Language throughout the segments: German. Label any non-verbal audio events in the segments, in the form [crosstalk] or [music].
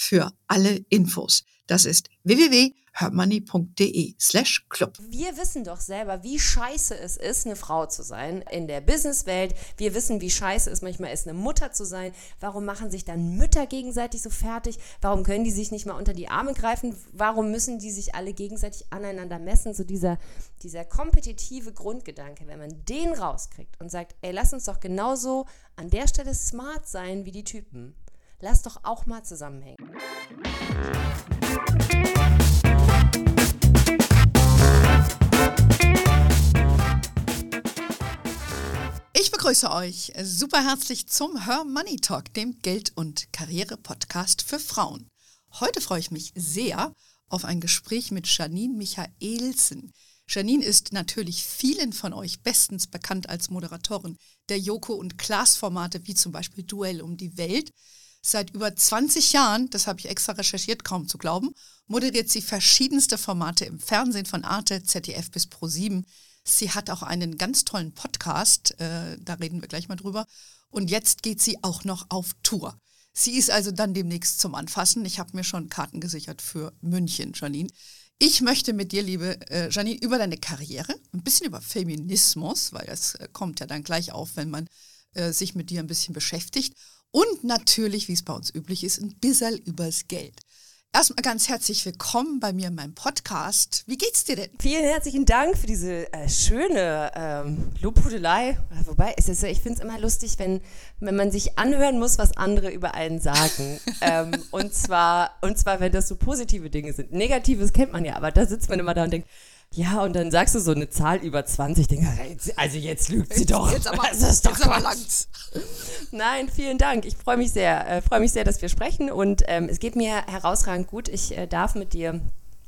für alle Infos. Das ist www.hermoney.de slash club. Wir wissen doch selber, wie scheiße es ist, eine Frau zu sein in der Businesswelt. Wir wissen, wie scheiße es manchmal ist, eine Mutter zu sein. Warum machen sich dann Mütter gegenseitig so fertig? Warum können die sich nicht mal unter die Arme greifen? Warum müssen die sich alle gegenseitig aneinander messen? So dieser, dieser kompetitive Grundgedanke, wenn man den rauskriegt und sagt, ey, lass uns doch genauso an der Stelle smart sein wie die Typen Lass doch auch mal zusammenhängen. Ich begrüße euch super herzlich zum Her Money Talk, dem Geld- und Karriere-Podcast für Frauen. Heute freue ich mich sehr auf ein Gespräch mit Janine Michaelsen. Janine ist natürlich vielen von euch bestens bekannt als Moderatorin der Joko- und Klaas-Formate wie zum Beispiel Duell um die Welt. Seit über 20 Jahren, das habe ich extra recherchiert, kaum zu glauben, moderiert sie verschiedenste Formate im Fernsehen von Arte, ZDF bis Pro7. Sie hat auch einen ganz tollen Podcast, äh, da reden wir gleich mal drüber. Und jetzt geht sie auch noch auf Tour. Sie ist also dann demnächst zum Anfassen. Ich habe mir schon Karten gesichert für München, Janine. Ich möchte mit dir, liebe äh, Janine, über deine Karriere, ein bisschen über Feminismus, weil das äh, kommt ja dann gleich auf, wenn man äh, sich mit dir ein bisschen beschäftigt und natürlich, wie es bei uns üblich ist, ein bisschen übers Geld. Erstmal ganz herzlich willkommen bei mir in meinem Podcast. Wie geht's dir denn? Vielen herzlichen Dank für diese äh, schöne ähm, Lobhudelei. Wobei, ist es, ich finde es immer lustig, wenn, wenn man sich anhören muss, was andere über einen sagen. [laughs] ähm, und, zwar, und zwar, wenn das so positive Dinge sind. Negatives kennt man ja, aber da sitzt man immer da und denkt, ja, und dann sagst du so eine Zahl über 20, denke, also jetzt lügt sie doch. Jetzt aber, das ist doch jetzt aber langt's. Nein, vielen Dank. Ich freue mich sehr, äh, freue mich sehr, dass wir sprechen und ähm, es geht mir herausragend gut. Ich äh, darf mit dir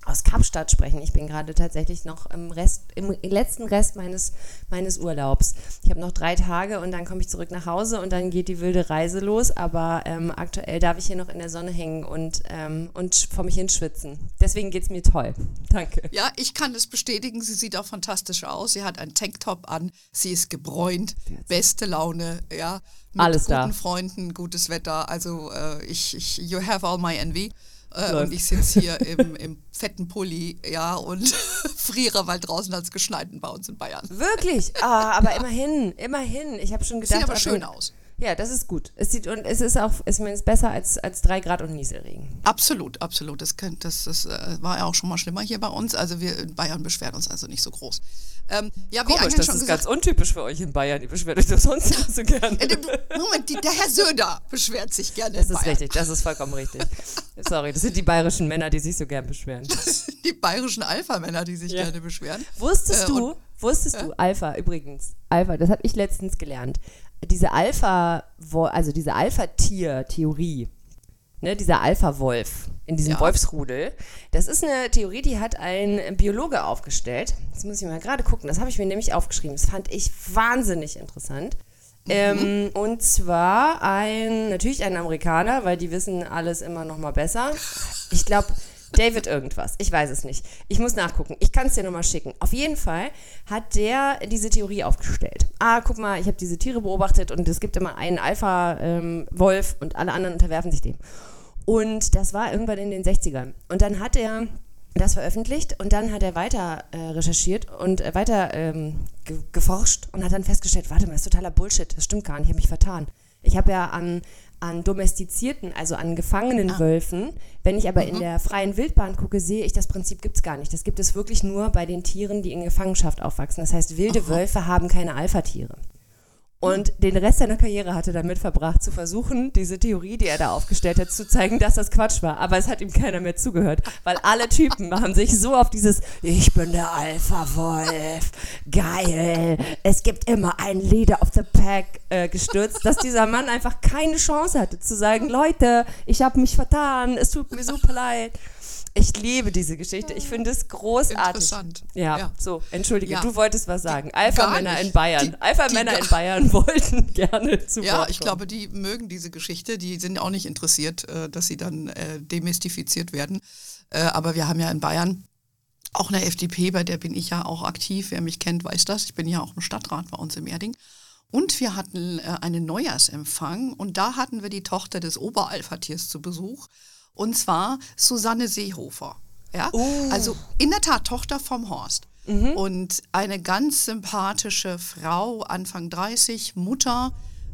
aus Kapstadt sprechen. Ich bin gerade tatsächlich noch im Rest, im letzten Rest meines, meines Urlaubs. Ich habe noch drei Tage und dann komme ich zurück nach Hause und dann geht die wilde Reise los. Aber ähm, aktuell darf ich hier noch in der Sonne hängen und, ähm, und vor mich hin schwitzen. Deswegen geht es mir toll. [laughs] Danke. Ja, ich kann es bestätigen. Sie sieht auch fantastisch aus. Sie hat einen Tanktop an. Sie ist gebräunt. Beste Laune. Ja. Mit Alles guten da. Freunden, gutes Wetter. Also äh, ich, ich, you have all my envy. Äh, und ich sitze hier im, im fetten Pulli, ja, und [laughs] friere, weil draußen hat es geschneiten bei uns in Bayern. Wirklich? Ah, aber immerhin, immerhin. Ich habe schon gedacht. Sieht aber schön aus. Ja, das ist gut. Es sieht und es ist auch, es ist besser als, als drei Grad und Nieselregen. Absolut, absolut. Das, das, das äh, war ja auch schon mal schlimmer hier bei uns. Also wir in Bayern beschweren uns also nicht so groß. Ähm, ja, Komisch, das schon ist gesagt, ganz untypisch für euch in Bayern. Ihr beschwert euch doch sonst nicht so gerne. Äh, Moment, die, der Herr Söder beschwert sich gerne. Das ist Bayern. richtig, das ist vollkommen richtig. Sorry, das sind die bayerischen Männer, die sich so gern beschweren. Das sind die bayerischen Alpha-Männer, die sich ja. gerne beschweren. Wusstest äh, du, wusstest äh? du, Alpha übrigens, Alpha, das habe ich letztens gelernt diese Alpha, also diese Alpha-Tier-Theorie, ne, dieser Alpha-Wolf in diesem ja. Wolfsrudel, das ist eine Theorie, die hat ein Biologe aufgestellt. Jetzt muss ich mal gerade gucken, das habe ich mir nämlich aufgeschrieben. Das fand ich wahnsinnig interessant. Mhm. Ähm, und zwar ein, natürlich ein Amerikaner, weil die wissen alles immer noch mal besser. Ich glaube, David irgendwas. Ich weiß es nicht. Ich muss nachgucken. Ich kann es dir nochmal schicken. Auf jeden Fall hat der diese Theorie aufgestellt. Ah, guck mal, ich habe diese Tiere beobachtet und es gibt immer einen Alpha-Wolf ähm, und alle anderen unterwerfen sich dem. Und das war irgendwann in den 60ern. Und dann hat er das veröffentlicht und dann hat er weiter äh, recherchiert und äh, weiter ähm, ge geforscht und hat dann festgestellt, warte mal, das ist totaler Bullshit, das stimmt gar nicht, ich habe mich vertan. Ich habe ja an an domestizierten, also an gefangenen ah. Wölfen. Wenn ich aber mhm. in der freien Wildbahn gucke, sehe ich, das Prinzip gibt es gar nicht. Das gibt es wirklich nur bei den Tieren, die in Gefangenschaft aufwachsen. Das heißt, wilde Aha. Wölfe haben keine Alpha-Tiere. Und den Rest seiner Karriere hat er damit verbracht, zu versuchen, diese Theorie, die er da aufgestellt hat, zu zeigen, dass das Quatsch war. Aber es hat ihm keiner mehr zugehört, weil alle Typen haben sich so auf dieses Ich bin der Alpha-Wolf, geil, es gibt immer einen Leader of the Pack äh, gestürzt, dass dieser Mann einfach keine Chance hatte zu sagen, Leute, ich habe mich vertan, es tut mir super leid. Ich liebe diese Geschichte. Ich finde es großartig. Interessant. Ja, Ja. so, entschuldige, Ja. du wolltest was sagen. Alpha-Männer in Bayern. Alpha-Männer in Bayern [laughs] wollten gerne zu Ja, Wort ich glaube, die mögen diese Geschichte. Die sind auch nicht interessiert, äh, dass sie dann äh, demystifiziert werden. Äh, aber wir haben ja in Bayern auch eine FDP, bei der bin ich ja auch aktiv. Wer mich kennt, weiß das. Ich bin ja auch im Stadtrat bei uns im Erding. Und wir hatten äh, einen Neujahrsempfang und da hatten wir die Tochter des Oberalpha-Tiers zu Besuch. Und zwar Susanne Seehofer. Ja? Also in der Tat Tochter vom Horst. Und eine ganz sympathische Frau, Anfang 30, Mutter,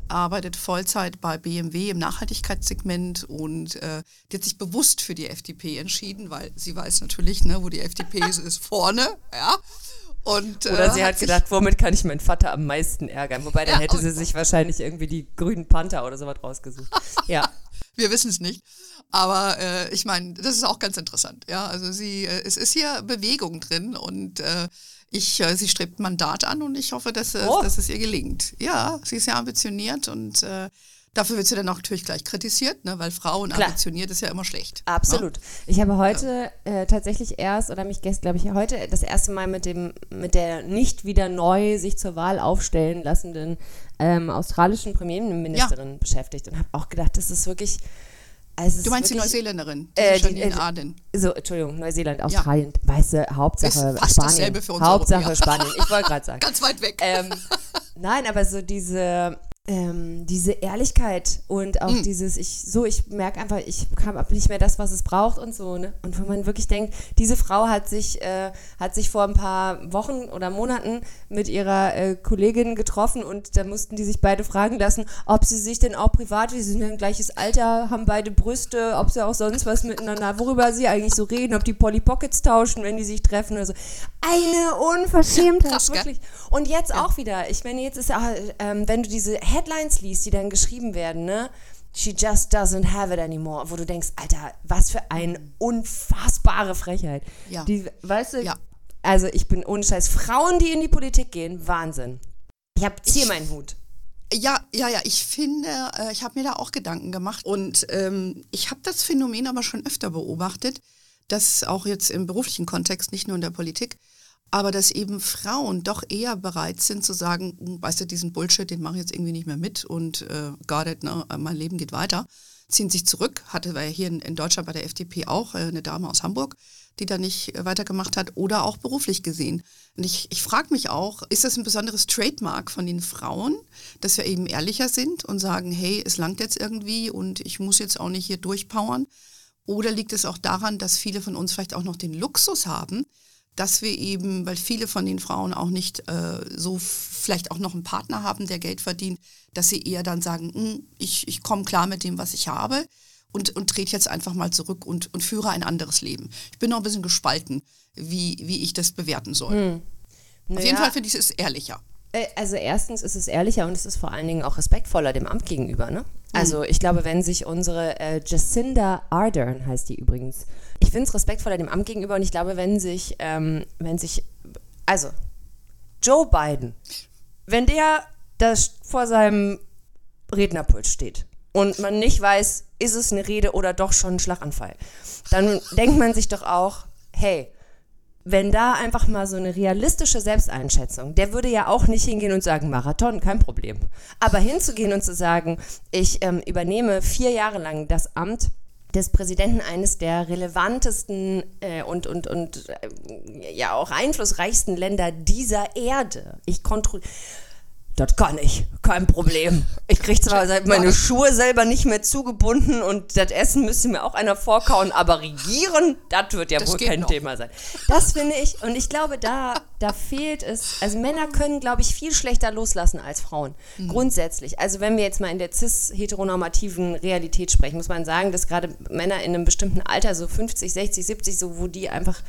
arbeitet Vollzeit bei BMW im Nachhaltigkeitssegment und äh, die hat sich bewusst für die FDP entschieden, weil sie weiß natürlich, ne, wo die FDP [laughs] ist, ist vorne, ja. Und, äh, Oder sie hat sich- gedacht, womit kann ich meinen Vater am meisten ärgern? Wobei, dann Ja, hätte sie sich wahrscheinlich irgendwie die grünen Panther oder sowas rausgesucht. [laughs] Ja. Wir wissen es nicht. Aber äh, ich meine, das ist auch ganz interessant. Ja, also sie, äh, es ist hier Bewegung drin und äh, ich, äh, sie strebt Mandat an und ich hoffe, dass, äh, Oh. dass es ihr gelingt. Ja, sie ist ja ambitioniert und äh, dafür wird sie dann auch natürlich gleich kritisiert, ne, weil Frauen Klar. ambitioniert ist ja immer schlecht. Absolut. Ich habe heute äh, tatsächlich erst, oder mich gestern, glaube ich, heute das erste Mal mit dem, mit der nicht wieder neu sich zur Wahl aufstellen lassenden ähm, australischen Premierministerin beschäftigt und habe auch gedacht, das ist wirklich. Also Du meinst die wirklich, Neuseeländerin, die Äh, die- Janine äh, Arden. So, Entschuldigung, Neuseeland, Australien, weiße Hauptsache Ist fast Spanien. dasselbe für uns Hauptsache Europäer. Spanien. Ich wollte gerade sagen. [laughs] Ganz weit weg. ähm, nein, aber so diese, ähm, diese Ehrlichkeit und auch dieses, ich so, ich merke einfach, ich habe nicht mehr das, was es braucht und so, ne? Und wenn man wirklich denkt, diese Frau hat sich, äh, hat sich vor ein paar Wochen oder Monaten mit ihrer äh, Kollegin getroffen und da mussten die sich beide fragen lassen, ob sie sich denn auch privat, die sind ja ein gleiches Alter, haben beide Brüste, ob sie auch sonst was miteinander, worüber sie eigentlich so reden, ob die Polly Pockets tauschen, wenn die sich treffen oder so. Eine Unverschämtheit, gell? wirklich. Und jetzt auch wieder, ich meine, jetzt ist ja, ähm, wenn du diese Headlines liest, die dann geschrieben werden, ne? She just doesn't have it anymore, wo du denkst, Alter, was für eine unfassbare Frechheit. Ja. Die, weißt du, Ja. also ich bin ohne Scheiß. Frauen, die in die Politik gehen, Wahnsinn. Ich hab zieh Ich- meinen Hut. Ja, ja, ja, ich finde, äh, ich habe mir da auch Gedanken gemacht und ähm, ich habe das Phänomen aber schon öfter beobachtet, dass auch jetzt im beruflichen Kontext, nicht nur in der Politik, aber dass eben Frauen doch eher bereit sind zu sagen, "Hm, weißt du, diesen Bullshit, den mache ich jetzt irgendwie nicht mehr mit und äh, got it, ne, mein Leben geht weiter, ziehen sich zurück, hatte wir ja hier in, in Deutschland bei der FDP auch äh, eine Dame aus Hamburg, die da nicht äh, weitergemacht hat oder auch beruflich gesehen. Und ich, ich frage mich auch, ist das ein besonderes Trademark von den Frauen, dass wir eben ehrlicher sind und sagen, hey, es langt jetzt irgendwie und ich muss jetzt auch nicht hier durchpowern? Oder liegt es auch daran, dass viele von uns vielleicht auch noch den Luxus haben, dass wir eben, weil viele von den Frauen auch nicht äh, so vielleicht auch noch einen Partner haben, der Geld verdient, dass sie eher dann sagen, "Hm, ich, ich komme klar mit dem, was ich habe und, und trete jetzt einfach mal zurück und, und führe ein anderes Leben. Ich bin noch ein bisschen gespalten, wie, wie ich das bewerten soll. Auf jeden Naja. Fall finde ich es ehrlicher. Äh, Also erstens ist es ehrlicher und es ist vor allen Dingen auch respektvoller dem Amt gegenüber. Ne? Also ich glaube, wenn sich unsere äh, Jacinda Ardern heißt die übrigens, ich finde es respektvoller dem Amt gegenüber und ich glaube, wenn sich, ähm, wenn sich, also Joe Biden, wenn der das vor seinem Rednerpult steht und man nicht weiß, ist es eine Rede oder doch schon ein Schlaganfall, dann denkt man sich doch auch, hey, wenn da einfach mal so eine realistische Selbsteinschätzung, der würde ja auch nicht hingehen und sagen, Marathon, kein Problem. Aber hinzugehen und zu sagen, ich ähm, übernehme vier Jahre lang das Amt des Präsidenten eines der relevantesten äh, und, und, und äh, ja auch einflussreichsten Länder dieser Erde. Ich kontrolliere. Das kann ich, kein Problem. Ich kriege zwar meine Schuhe selber nicht mehr zugebunden und das Essen müsste mir auch einer vorkauen, aber regieren, das wird ja Das wohl kein noch. Thema sein. Das finde ich, und ich glaube, da, da fehlt es, also Männer können, glaube ich, viel schlechter loslassen als Frauen. Mhm. Grundsätzlich. Also wenn wir jetzt mal in der cis-heteronormativen Realität sprechen, muss man sagen, dass gerade Männer in einem bestimmten Alter, so 50, 60, 70, so wo die einfach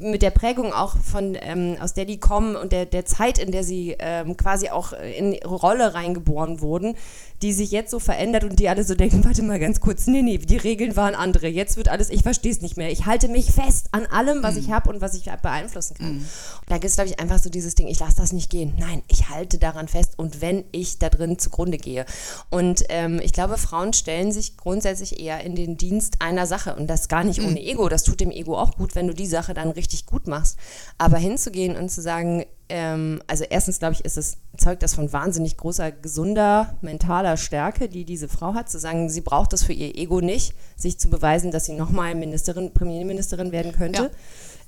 mit der Prägung auch von, ähm, aus der die kommen und der, der Zeit, in der sie ähm, quasi auch in ihre Rolle reingeboren wurden, die sich jetzt so verändert und die alle so denken, warte mal ganz kurz, nee, nee, die Regeln waren andere, jetzt wird alles, ich verstehe es nicht mehr. Ich halte mich fest an allem, was mm. ich habe und was ich beeinflussen kann. Mm. Da gibt es, glaube ich, einfach so dieses Ding, ich lasse das nicht gehen. Nein, ich halte daran fest und wenn ich da drin zugrunde gehe. Und ähm, ich glaube, Frauen stellen sich grundsätzlich eher in den Dienst einer Sache und das gar nicht mm. ohne Ego. Das tut dem Ego auch gut, wenn du die Sache dann richtig gut machst. Aber hinzugehen und zu sagen, ähm, also erstens glaube ich, ist es, zeugt das von wahnsinnig großer, gesunder, mentaler Stärke, die diese Frau hat, zu sagen, sie braucht das für ihr Ego nicht, sich zu beweisen, dass sie nochmal Ministerin, Premierministerin werden könnte. Ja.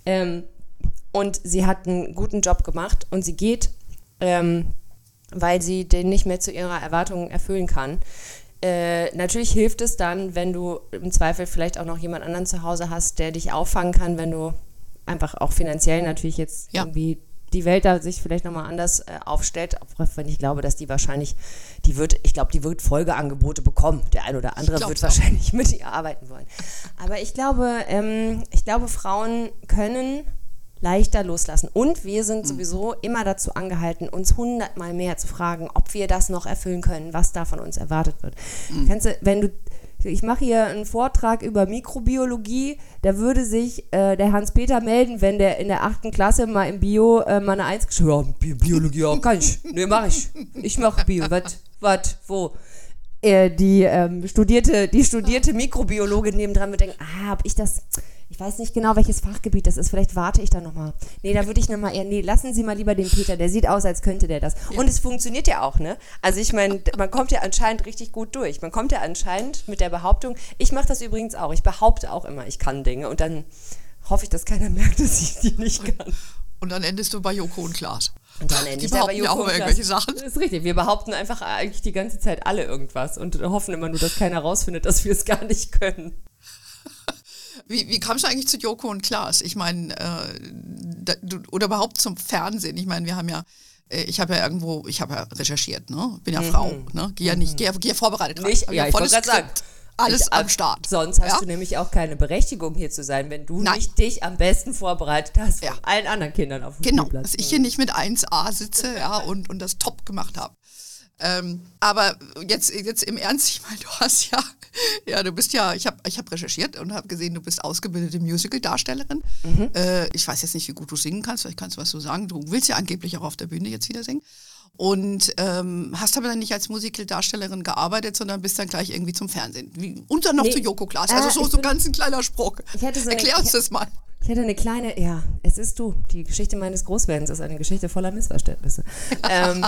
Ähm, und sie hat einen guten Job gemacht und sie geht, ähm, weil sie den nicht mehr zu ihrer Erwartung erfüllen kann. Äh, natürlich hilft es dann, wenn du im Zweifel vielleicht auch noch jemand anderen zu Hause hast, der dich auffangen kann, wenn du einfach auch finanziell natürlich jetzt ja. irgendwie die Welt da sich vielleicht nochmal anders äh, aufstellt, auch wenn ich glaube, dass die wahrscheinlich, die wird, ich glaube, die wird Folgeangebote bekommen. Der ein oder andere wird wahrscheinlich [laughs] mit ihr arbeiten wollen. Aber ich glaube, ähm, ich glaube, Frauen können leichter loslassen. Und wir sind mhm. sowieso immer dazu angehalten, uns hundertmal mehr zu fragen, ob wir das noch erfüllen können, was da von uns erwartet wird. Mhm. Kennst du, wenn du ich mache hier einen Vortrag über Mikrobiologie. Da würde sich äh, der Hans-Peter melden, wenn der in der achten Klasse mal im Bio äh, mal eine Eins geschrieben hat. Bi Biologie, ja, kann ich. Nee, mach ich. Ich mache Bio. Was, was, wo? Äh, die, ähm, studierte, die studierte Mikrobiologin nebendran wird denken, ah, hab ich das ich weiß nicht genau, welches Fachgebiet das ist. Vielleicht warte ich da nochmal. Nee, da würde ich nochmal eher, nee, lassen Sie mal lieber den Peter. Der sieht aus, als könnte der das. Ja. Und es funktioniert ja auch, ne? Also ich meine, man kommt ja anscheinend richtig gut durch. Man kommt ja anscheinend mit der Behauptung, ich mache das übrigens auch. Ich behaupte auch immer, ich kann Dinge. Und dann hoffe ich, dass keiner [laughs] merkt, dass ich die nicht kann. Und dann endest du bei Joko und Klaas. Und dann endest du bei Joko auch und irgendwelche Sachen. Das ist richtig. Wir behaupten einfach eigentlich die ganze Zeit alle irgendwas und hoffen immer nur, dass keiner rausfindet, dass wir es gar nicht können. Wie, wie kamst du eigentlich zu Joko und Klaas? Ich meine, äh, oder überhaupt zum Fernsehen? Ich meine, wir haben ja äh, ich habe ja irgendwo, ich habe ja recherchiert, ne? Bin ja mhm. Frau, ne? Gehe ja nicht, gehe, gehe vorbereitet rein. Nicht, ja, ich wollte gerade sagen. Alles ich, am Start. Sonst hast ja? du nämlich auch keine Berechtigung hier zu sein, wenn du Nein. nicht dich am besten vorbereitet hast ja. allen anderen Kindern auf dem Genau, Spielplatz. dass ich hier nicht mit 1a sitze ja, und, und das top gemacht habe. Ähm, aber jetzt, jetzt im Ernst, ich meine, du hast ja, ja, du bist ja, ich habe ich hab recherchiert und habe gesehen, du bist ausgebildete Musical-Darstellerin. Mhm. Äh, ich weiß jetzt nicht, wie gut du singen kannst, vielleicht kannst du was so sagen. Du willst ja angeblich auch auf der Bühne jetzt wieder singen. Und ähm, hast aber dann nicht als Musical-Darstellerin gearbeitet, sondern bist dann gleich irgendwie zum Fernsehen. Wie, und dann noch nee. zu Joko Klaas. Also äh, so, so ganz ein kleiner Spruch. So Erklär uns das mal. Ich hätte eine kleine, ja, es ist du. Die Geschichte meines Großwerdens ist eine Geschichte voller Missverständnisse. [laughs] ähm,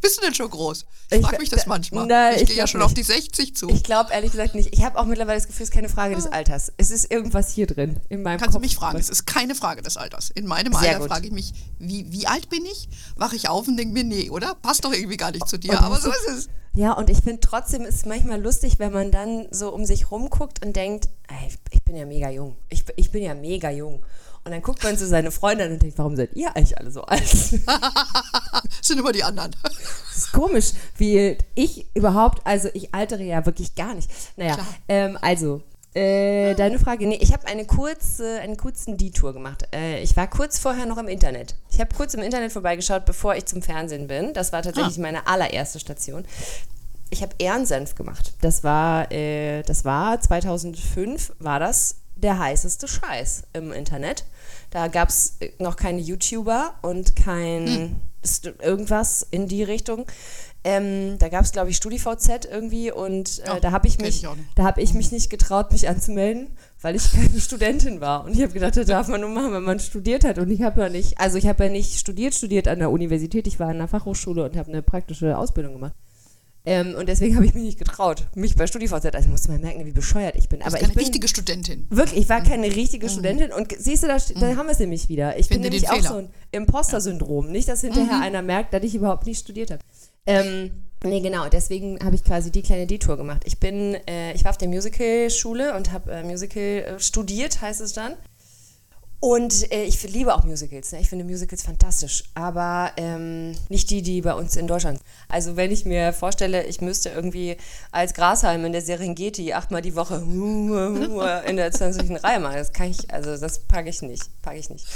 bist du denn schon groß? Ich frage mich das manchmal. Na, ich, ich gehe ja schon nicht. auf die 60 zu. Ich glaube ehrlich gesagt nicht. Ich habe auch mittlerweile das Gefühl, es ist keine Frage des ah. Alters. Es ist irgendwas hier drin in meinem Kannst Kopf. du mich fragen? Es ist keine Frage des Alters. In meinem Sehr Alter frage ich mich, wie, wie alt bin ich? Wache ich auf und denke mir, nee, oder? Passt doch irgendwie gar nicht zu dir. Aber so ist es. Ja, und ich finde trotzdem ist es manchmal lustig, wenn man dann so um sich rumguckt und denkt, ey, ich bin ja mega jung. Ich, ich bin ja mega jung. Und dann guckt man zu seine Freundin und denkt, warum seid ihr eigentlich alle so alt? [laughs] sind immer die anderen. Das ist komisch, wie ich überhaupt, also ich altere ja wirklich gar nicht. Naja, ähm, also, äh, deine Frage, nee, ich habe eine kurze, einen kurzen Detour gemacht. Äh, ich war kurz vorher noch im Internet. Ich habe kurz im Internet vorbeigeschaut, bevor ich zum Fernsehen bin. Das war tatsächlich ah. meine allererste Station. Ich habe Ehrensenf gemacht. Das war, äh, das war 2005, war das der heißeste Scheiß im Internet. Da gab es noch keine YouTuber und kein hm. irgendwas in die Richtung. Ähm, da gab es, glaube ich, StudiVZ irgendwie und äh, oh, da habe ich mich, ich ich mich nicht getraut, mich anzumelden, weil ich [laughs] keine Studentin war. Und ich habe gedacht, das darf man nur machen, wenn man studiert hat. Und ich habe ja nicht, also ich habe ja nicht studiert, studiert an der Universität. Ich war in der Fachhochschule und habe eine praktische Ausbildung gemacht. Ähm, und deswegen [laughs] habe ich mich nicht getraut, mich bei StudiVZ, also musste mal merken, wie bescheuert ich bin. Aber keine ich bin richtige Studentin. Wirklich, ich war keine richtige mhm. Studentin. Und siehst du, da, da mhm. haben wir es nämlich wieder. Ich Finde bin nämlich auch so ein Imposter-Syndrom. Nicht, dass hinterher mhm. einer merkt, dass ich überhaupt nicht studiert habe. Ähm, nee, genau, deswegen habe ich quasi die kleine Detour gemacht. Ich bin, äh, ich war auf der Musical-Schule und habe äh, Musical äh, studiert, heißt es dann. Und äh, ich liebe auch Musicals. Ne? Ich finde Musicals fantastisch, aber ähm, nicht die, die bei uns in Deutschland. Also wenn ich mir vorstelle, ich müsste irgendwie als Grashalm in der Serengeti achtmal die Woche in der 20. Reihe machen, das kann ich, also das packe ich nicht, packe ich nicht.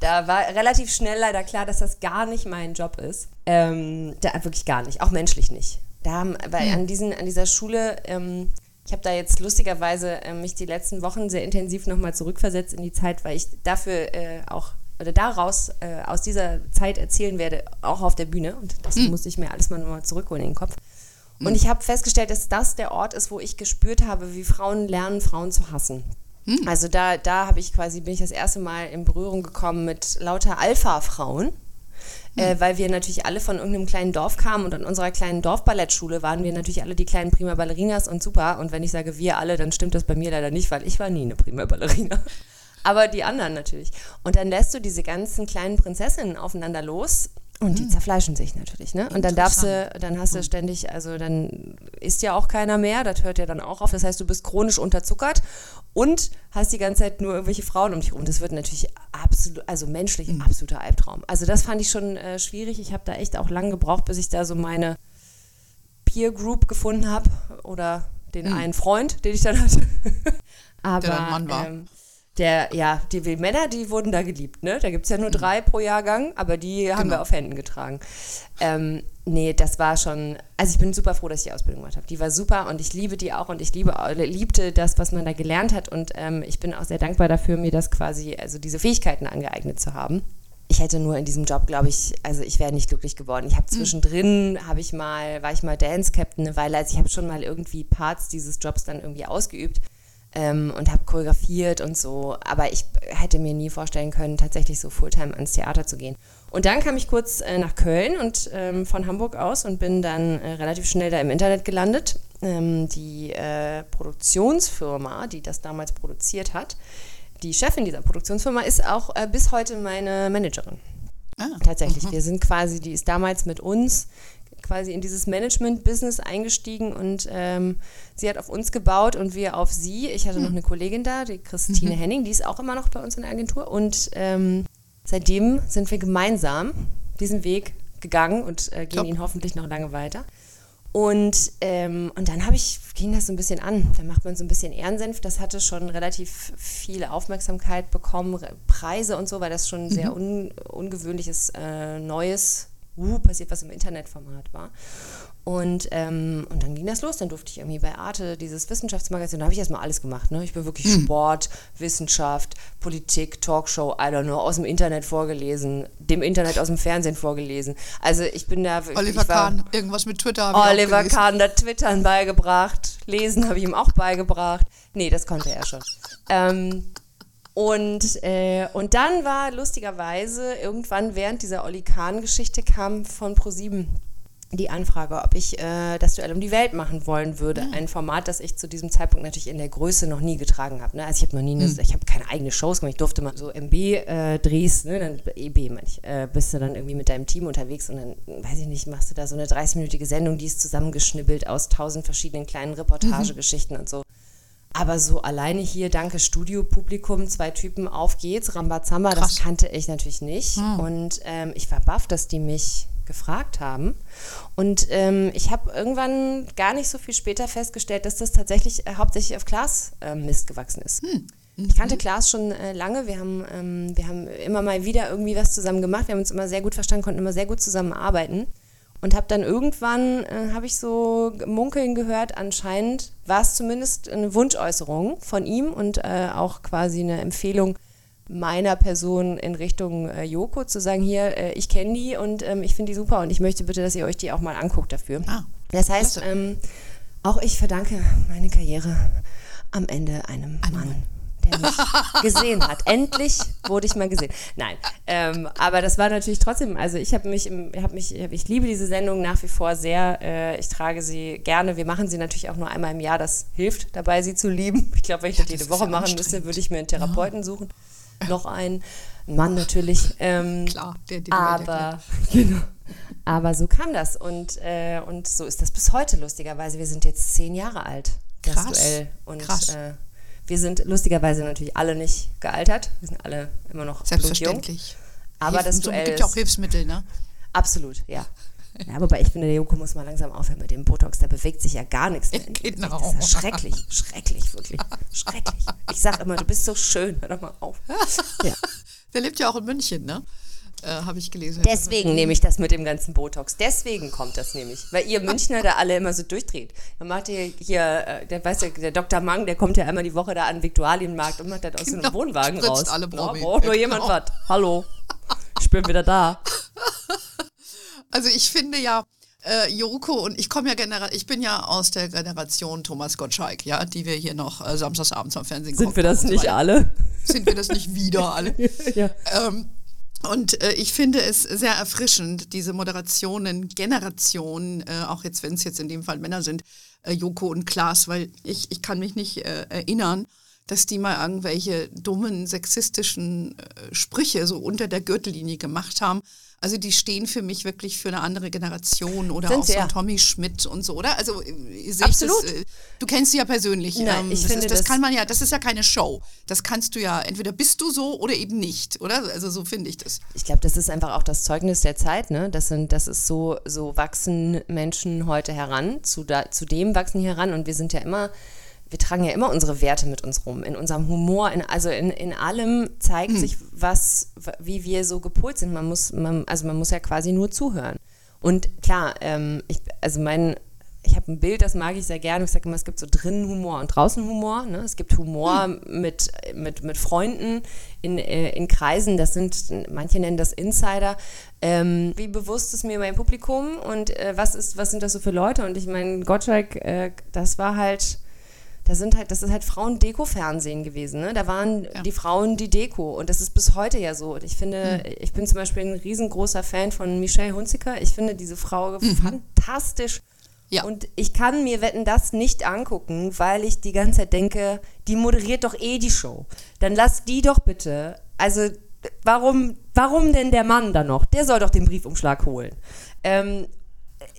Da war relativ schnell leider klar, dass das gar nicht mein Job ist. Ähm, da wirklich gar nicht, auch menschlich nicht. Da haben, weil an, diesen, an dieser Schule ähm, ich habe da jetzt lustigerweise äh, mich die letzten Wochen sehr intensiv nochmal zurückversetzt in die Zeit, weil ich dafür äh, auch oder daraus äh, aus dieser Zeit erzählen werde, auch auf der Bühne. Und das mhm. muss ich mir alles mal nochmal zurückholen in den Kopf. Und mhm. ich habe festgestellt, dass das der Ort ist, wo ich gespürt habe, wie Frauen lernen, Frauen zu hassen. Mhm. Also da, da habe ich quasi, bin ich das erste Mal in Berührung gekommen mit lauter Alpha-Frauen äh, hm. weil wir natürlich alle von irgendeinem kleinen Dorf kamen und an unserer kleinen Dorfballettschule waren wir natürlich alle die kleinen Prima Ballerinas und super. Und wenn ich sage wir alle, dann stimmt das bei mir leider nicht, weil ich war nie eine Prima Ballerina. [laughs] Aber die anderen natürlich. Und dann lässt du diese ganzen kleinen Prinzessinnen aufeinander los und die hm. zerfleischen sich natürlich, ne? Und dann darfst du, dann hast du hm. ständig, also dann isst ja auch keiner mehr, das hört ja dann auch auf. Das heißt, du bist chronisch unterzuckert und hast die ganze Zeit nur irgendwelche Frauen um dich rum. Das wird natürlich absolut, also menschlich ein absoluter Albtraum. Also das fand ich schon äh, schwierig. Ich habe da echt auch lange gebraucht, bis ich da so meine Peer Group gefunden habe oder den mhm. einen Freund, den ich dann hatte. [laughs] Aber der dann Mann war. Ähm, der, ja, die Männer, die wurden da geliebt, ne? Da gibt es ja nur mhm. drei pro Jahrgang, aber die haben genau. wir auf Händen getragen. Ähm, nee, das war schon, also ich bin super froh, dass ich die Ausbildung gemacht habe. Die war super und ich liebe die auch und ich liebe, liebte das, was man da gelernt hat und ähm, ich bin auch sehr dankbar dafür, mir das quasi, also diese Fähigkeiten angeeignet zu haben. Ich hätte nur in diesem Job, glaube ich, also ich wäre nicht glücklich geworden. Ich habe mhm. zwischendrin, habe ich mal, war ich mal Dance Captain eine Weile, also ich habe schon mal irgendwie Parts dieses Jobs dann irgendwie ausgeübt ähm, und habe choreografiert und so. Aber ich hätte mir nie vorstellen können, tatsächlich so Fulltime ans Theater zu gehen. Und dann kam ich kurz äh, nach Köln und ähm, von Hamburg aus und bin dann äh, relativ schnell da im Internet gelandet. Ähm, die äh, Produktionsfirma, die das damals produziert hat, die Chefin dieser Produktionsfirma ist auch äh, bis heute meine Managerin. Ah, Tatsächlich. Uh Wir sind quasi, die ist damals mit uns quasi in dieses Management-Business eingestiegen und ähm, sie hat auf uns gebaut und wir auf sie. Ich hatte mhm. noch eine Kollegin da, die Christine mhm. Henning, die ist auch immer noch bei uns in der Agentur. Und ähm, seitdem sind wir gemeinsam diesen Weg gegangen und äh, gehen Top. ihn hoffentlich noch lange weiter. Und, ähm, und dann ich, ging das so ein bisschen an. Da macht man so ein bisschen Ehrensenf. Das hatte schon relativ viel Aufmerksamkeit bekommen, Preise und so, weil das schon ein sehr mhm. un, ungewöhnliches, äh, neues uh, passiert was im Internetformat war. Und, ähm, und dann ging das los. Dann durfte ich irgendwie bei Arte dieses Wissenschaftsmagazin, da habe ich erstmal alles gemacht. Ne? Ich bin wirklich hm. Sport, Wissenschaft, Politik, Talkshow, I don't know, aus dem Internet vorgelesen, dem Internet aus dem Fernsehen vorgelesen. Also ich bin da. Oliver ich war, Kahn, irgendwas mit Twitter. Oliver Kahn, da Twittern beigebracht. Lesen habe ich ihm auch beigebracht. Nee, das konnte er schon. Ähm, und, äh, und dann war lustigerweise irgendwann während dieser Oli Kahn-Geschichte kam von ProSieben die Anfrage, ob ich äh, das Duell um die Welt machen wollen würde. Mhm. Ein Format, das ich zu diesem Zeitpunkt natürlich in der Größe noch nie getragen habe. Ne? Also ich habe noch nie, eine, mhm. ich habe keine eigene Shows gemacht. Ich durfte mal so MB-Drehs, äh, ne? dann EB, meine ich, äh, bist du dann irgendwie mit deinem Team unterwegs und dann, weiß ich nicht, machst du da so eine 30-minütige Sendung, die ist zusammengeschnibbelt aus tausend verschiedenen kleinen Reportagegeschichten mhm. und so. Aber so alleine hier, danke Studiopublikum, zwei Typen, auf geht's, Rambazamba, Krass. das kannte ich natürlich nicht. Hm. Und ähm, ich war baff, dass die mich gefragt haben. Und ähm, ich habe irgendwann gar nicht so viel später festgestellt, dass das tatsächlich äh, hauptsächlich auf Klaas äh, Mist gewachsen ist. Hm. Ich kannte mhm. Klaas schon äh, lange. Wir haben, ähm, wir haben immer mal wieder irgendwie was zusammen gemacht. Wir haben uns immer sehr gut verstanden, konnten immer sehr gut zusammenarbeiten. Und habe dann irgendwann, äh, habe ich so munkeln gehört, anscheinend war es zumindest eine Wunschäußerung von ihm und äh, auch quasi eine Empfehlung meiner Person in Richtung äh, Joko zu sagen, hier, äh, ich kenne die und ähm, ich finde die super und ich möchte bitte, dass ihr euch die auch mal anguckt dafür. Ah, das heißt, ähm, auch ich verdanke meine Karriere am Ende einem Mann. Mann der mich gesehen hat. Endlich wurde ich mal gesehen. Nein, ähm, aber das war natürlich trotzdem, also ich habe mich, im, hab mich, ich liebe diese Sendung nach wie vor sehr. Äh, ich trage sie gerne. Wir machen sie natürlich auch nur einmal im Jahr. Das hilft dabei, sie zu lieben. Ich glaube, wenn ich ja, das jede Woche machen müsste, würde ich mir einen Therapeuten ja. suchen. Noch einen, Mann natürlich. Ähm, Klar, der, der aber [laughs] genau. Aber so kam das und, äh, und so ist das bis heute lustigerweise. Wir sind jetzt zehn Jahre alt, das Krass. Duell. Und Krass. Äh, Wir sind lustigerweise natürlich alle nicht gealtert. Wir sind alle immer noch Selbstverständlich. Jung. Aber das Duell Es gibt ja auch Hilfsmittel, ne? Absolut, ja. Ja, wobei ich finde, der Joko muss mal langsam aufhören mit dem Botox. Da bewegt sich ja gar nichts [laughs] mehr. Genau. Das ist ja schrecklich, schrecklich, wirklich. Schrecklich. Ich sag immer, du bist so schön. Hör doch mal auf. [laughs] Ja. Der lebt ja auch in München, ne? Äh, Habe ich gelesen. Deswegen nehme ich das mit dem ganzen Botox. Deswegen kommt das nämlich. Weil ihr Münchner da alle immer so durchdreht. Dann macht ihr hier, äh, der, weißt du, der Dr. Mang, der kommt ja einmal die Woche da an den Viktualienmarkt und macht das aus Genau, Wohnwagen spritzt raus. alle ja, braucht nur Ja, jemand genau. was. Hallo. Ich bin wieder da. [laughs] Also ich finde ja, äh, Joko und ich komme ja generell, ich bin ja aus der Generation Thomas Gottschalk, ja, die wir hier noch äh, samstagsabends am Fernsehen Sind wir gucken das und so nicht alle? Sind wir das nicht wieder alle? [laughs] ja. Ähm, und äh, ich finde es sehr erfrischend, diese Moderationen, Generationen, äh, auch jetzt, wenn es jetzt in dem Fall Männer sind, äh, Joko und Klaas, weil ich, ich kann mich nicht äh, erinnern, dass die mal irgendwelche dummen, sexistischen äh, Sprüche so unter der Gürtellinie gemacht haben. Also die stehen für mich wirklich für eine andere Generation oder Sind auch so ja. Tommy Schmidt und so, oder? Also äh, Absolut. Das, äh, du kennst sie ja persönlich. ähm, Nein, ich das, finde ist, das das- kann man ja, das ist ja keine Show. Das kannst du ja, entweder bist du so oder eben nicht, oder? Also so finde ich das. Ich glaube, das ist einfach auch das Zeugnis der Zeit, ne? Das sind, das ist so, so wachsen Menschen heute heran, zu, da, zu dem wachsen die heran und wir sind ja immer, wir tragen ja immer unsere Werte mit uns rum. In unserem Humor, in, also in, in allem zeigt sich, was, wie wir so gepolt sind. Man muss, man, also man muss ja quasi nur zuhören. Und klar, ähm, ich, also mein, ich habe ein Bild, das mag ich sehr gerne. Ich sage immer, es gibt so drinnen Humor und draußen Humor. Ne? Es gibt Humor mit, mit, mit Freunden in, äh, in Kreisen. Das sind, manche nennen das Insider. Ähm, wie bewusst ist mir mein Publikum und äh, was, ist, was sind das so für Leute? Und ich meine, Gottschalk, äh, das war halt. Das sind halt, das ist halt Frauen-Deko-Fernsehen gewesen. Ne? Da waren Ja. die Frauen die Deko. Und das ist bis heute ja so. Und ich finde, ich bin zum Beispiel ein riesengroßer Fan von Michelle Hunziker. Ich finde diese Frau fantastisch. Ja. Und ich kann mir Wetten das nicht angucken, weil ich die ganze Zeit denke, die moderiert doch eh die Show. Dann lass die doch bitte. Also, warum, warum denn der Mann dann noch? Der soll doch den Briefumschlag holen. Ähm,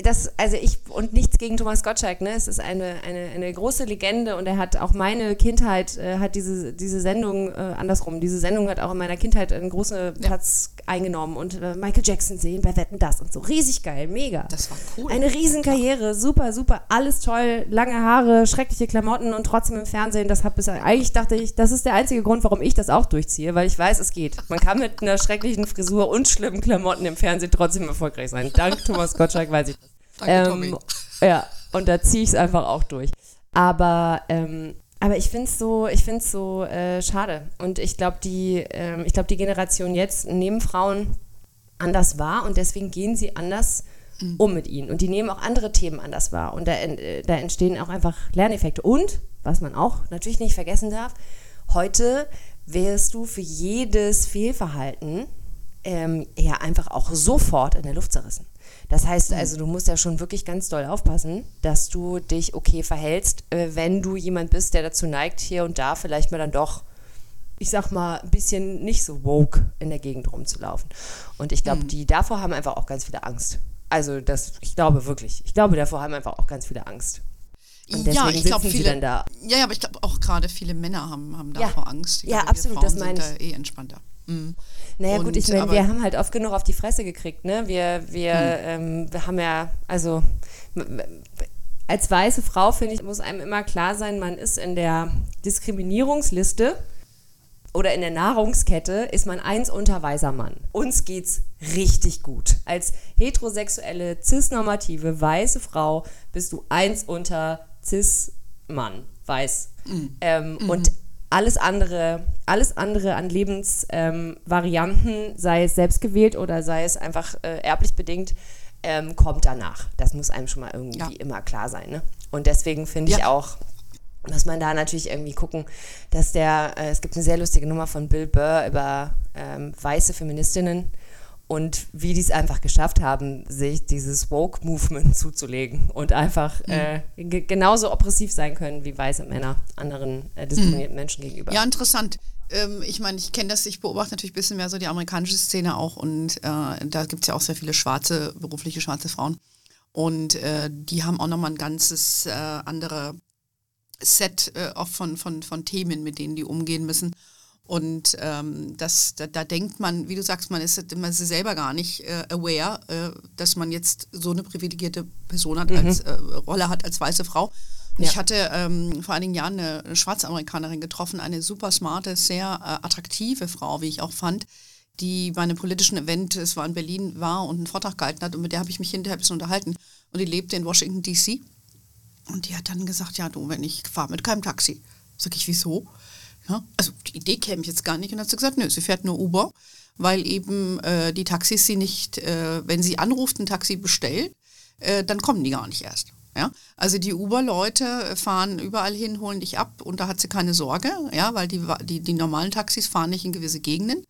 das, also ich, und nichts gegen Thomas Gottschalk, ne? Es ist eine, eine, eine große Legende und er hat auch meine Kindheit, äh, hat diese, diese Sendung, äh, andersrum, diese Sendung hat auch in meiner Kindheit einen großen Platz eingenommen und äh, Michael Jackson sehen bei Wetten das und so. Riesig geil, mega. Das war cool. Eine Riesenkarriere, super, super, alles toll, lange Haare, schreckliche Klamotten und trotzdem im Fernsehen. Das hat bisher, eigentlich dachte ich, das ist der einzige Grund, warum ich das auch durchziehe, weil ich weiß, es geht. Man kann mit einer schrecklichen Frisur und schlimmen Klamotten im Fernsehen trotzdem erfolgreich sein. Dank Thomas Gottschalk weiß ich das. Danke, Tommy. ja, und da ziehe ich es einfach auch durch. Aber, ähm, aber ich finde es so, ich find's so äh, schade. Und ich glaube, die, ähm, ich glaub, die Generation jetzt nehmen Frauen anders wahr und deswegen gehen sie anders um mit ihnen. Und die nehmen auch andere Themen anders wahr. Und da, äh, da entstehen auch einfach Lerneffekte. Und, was man auch natürlich nicht vergessen darf, heute wirst du für jedes Fehlverhalten ähm, ja einfach auch sofort in der Luft zerrissen. Das heißt also, du musst ja schon wirklich ganz doll aufpassen, dass du dich okay verhältst, äh, wenn du jemand bist, der dazu neigt, hier und da vielleicht mal dann doch, ich sag mal, ein bisschen nicht so woke in der Gegend rumzulaufen. Und ich glaube, die davor haben einfach auch ganz viele Angst. Also das, ich glaube wirklich, ich glaube, davor haben einfach auch ganz viele Angst. Und deswegen ja, ich glaube, viele. dann da. Ja, ja, aber ich glaube auch gerade viele Männer haben, haben Ja. davor Angst. Ich Ja, glaube, absolut, das meine sind da eh entspannter. Mhm. Naja gut, Und, ich meine, wir haben halt oft genug auf die Fresse gekriegt, ne? Wir, wir, ähm, wir haben ja, also als weiße Frau, finde ich, muss einem immer klar sein, man ist in der Diskriminierungsliste oder in der Nahrungskette ist man eins unter weißer Mann. Uns geht's richtig gut. Als heterosexuelle, cisnormative, weiße Frau bist du eins unter cis-Mann, weiß. Ähm, Und alles andere, alles andere an Lebensvarianten, ähm, sei es selbstgewählt oder sei es einfach äh, erblich bedingt, ähm, kommt danach. Das muss einem schon mal irgendwie Ja. immer klar sein. Ne? Und deswegen finde ich Ja. auch, muss man da natürlich irgendwie gucken, dass der, äh, es gibt eine sehr lustige Nummer von Bill Burr über ähm, weiße Feministinnen und wie die es einfach geschafft haben, sich dieses Woke-Movement zuzulegen und einfach äh, ge- genauso oppressiv sein können wie weiße Männer anderen äh, diskriminierten Menschen gegenüber. Ja, interessant. Ähm, ich meine, ich kenne das, ich beobachte natürlich ein bisschen mehr so die amerikanische Szene auch und äh, da gibt es ja auch sehr viele schwarze, berufliche schwarze Frauen. Und äh, die haben auch nochmal ein ganzes äh, andere Set äh, auch von, von, von Themen, mit denen die umgehen müssen. Und ähm, das, da, da, denkt man, wie du sagst, man ist, man ist selber gar nicht äh, aware, äh, dass man jetzt so eine privilegierte Person hat, mhm. als äh, Rolle hat als weiße Frau. Ja. Ich hatte ähm, vor einigen Jahren eine, eine Schwarzamerikanerin getroffen, eine super smarte, sehr äh, attraktive Frau, wie ich auch fand, die bei einem politischen Event, es war in Berlin, war und einen Vortrag gehalten hat und mit der habe ich mich hinterher ein bisschen unterhalten. Und die lebte in Washington, D.C. Und die hat dann gesagt, ja du, wenn ich fahre mit keinem Taxi. Sag ich, wieso? Ja, also die Idee käme ich jetzt gar nicht. Und dann hat sie gesagt, nö, sie fährt nur Uber, weil eben äh, die Taxis sie nicht, äh, wenn sie anruft, ein Taxi bestellt, äh, dann kommen die gar nicht erst. Ja? Also die Uber-Leute fahren überall hin, holen dich ab und da hat sie keine Sorge, ja, weil die, die, die normalen Taxis fahren nicht in gewisse Gegenden.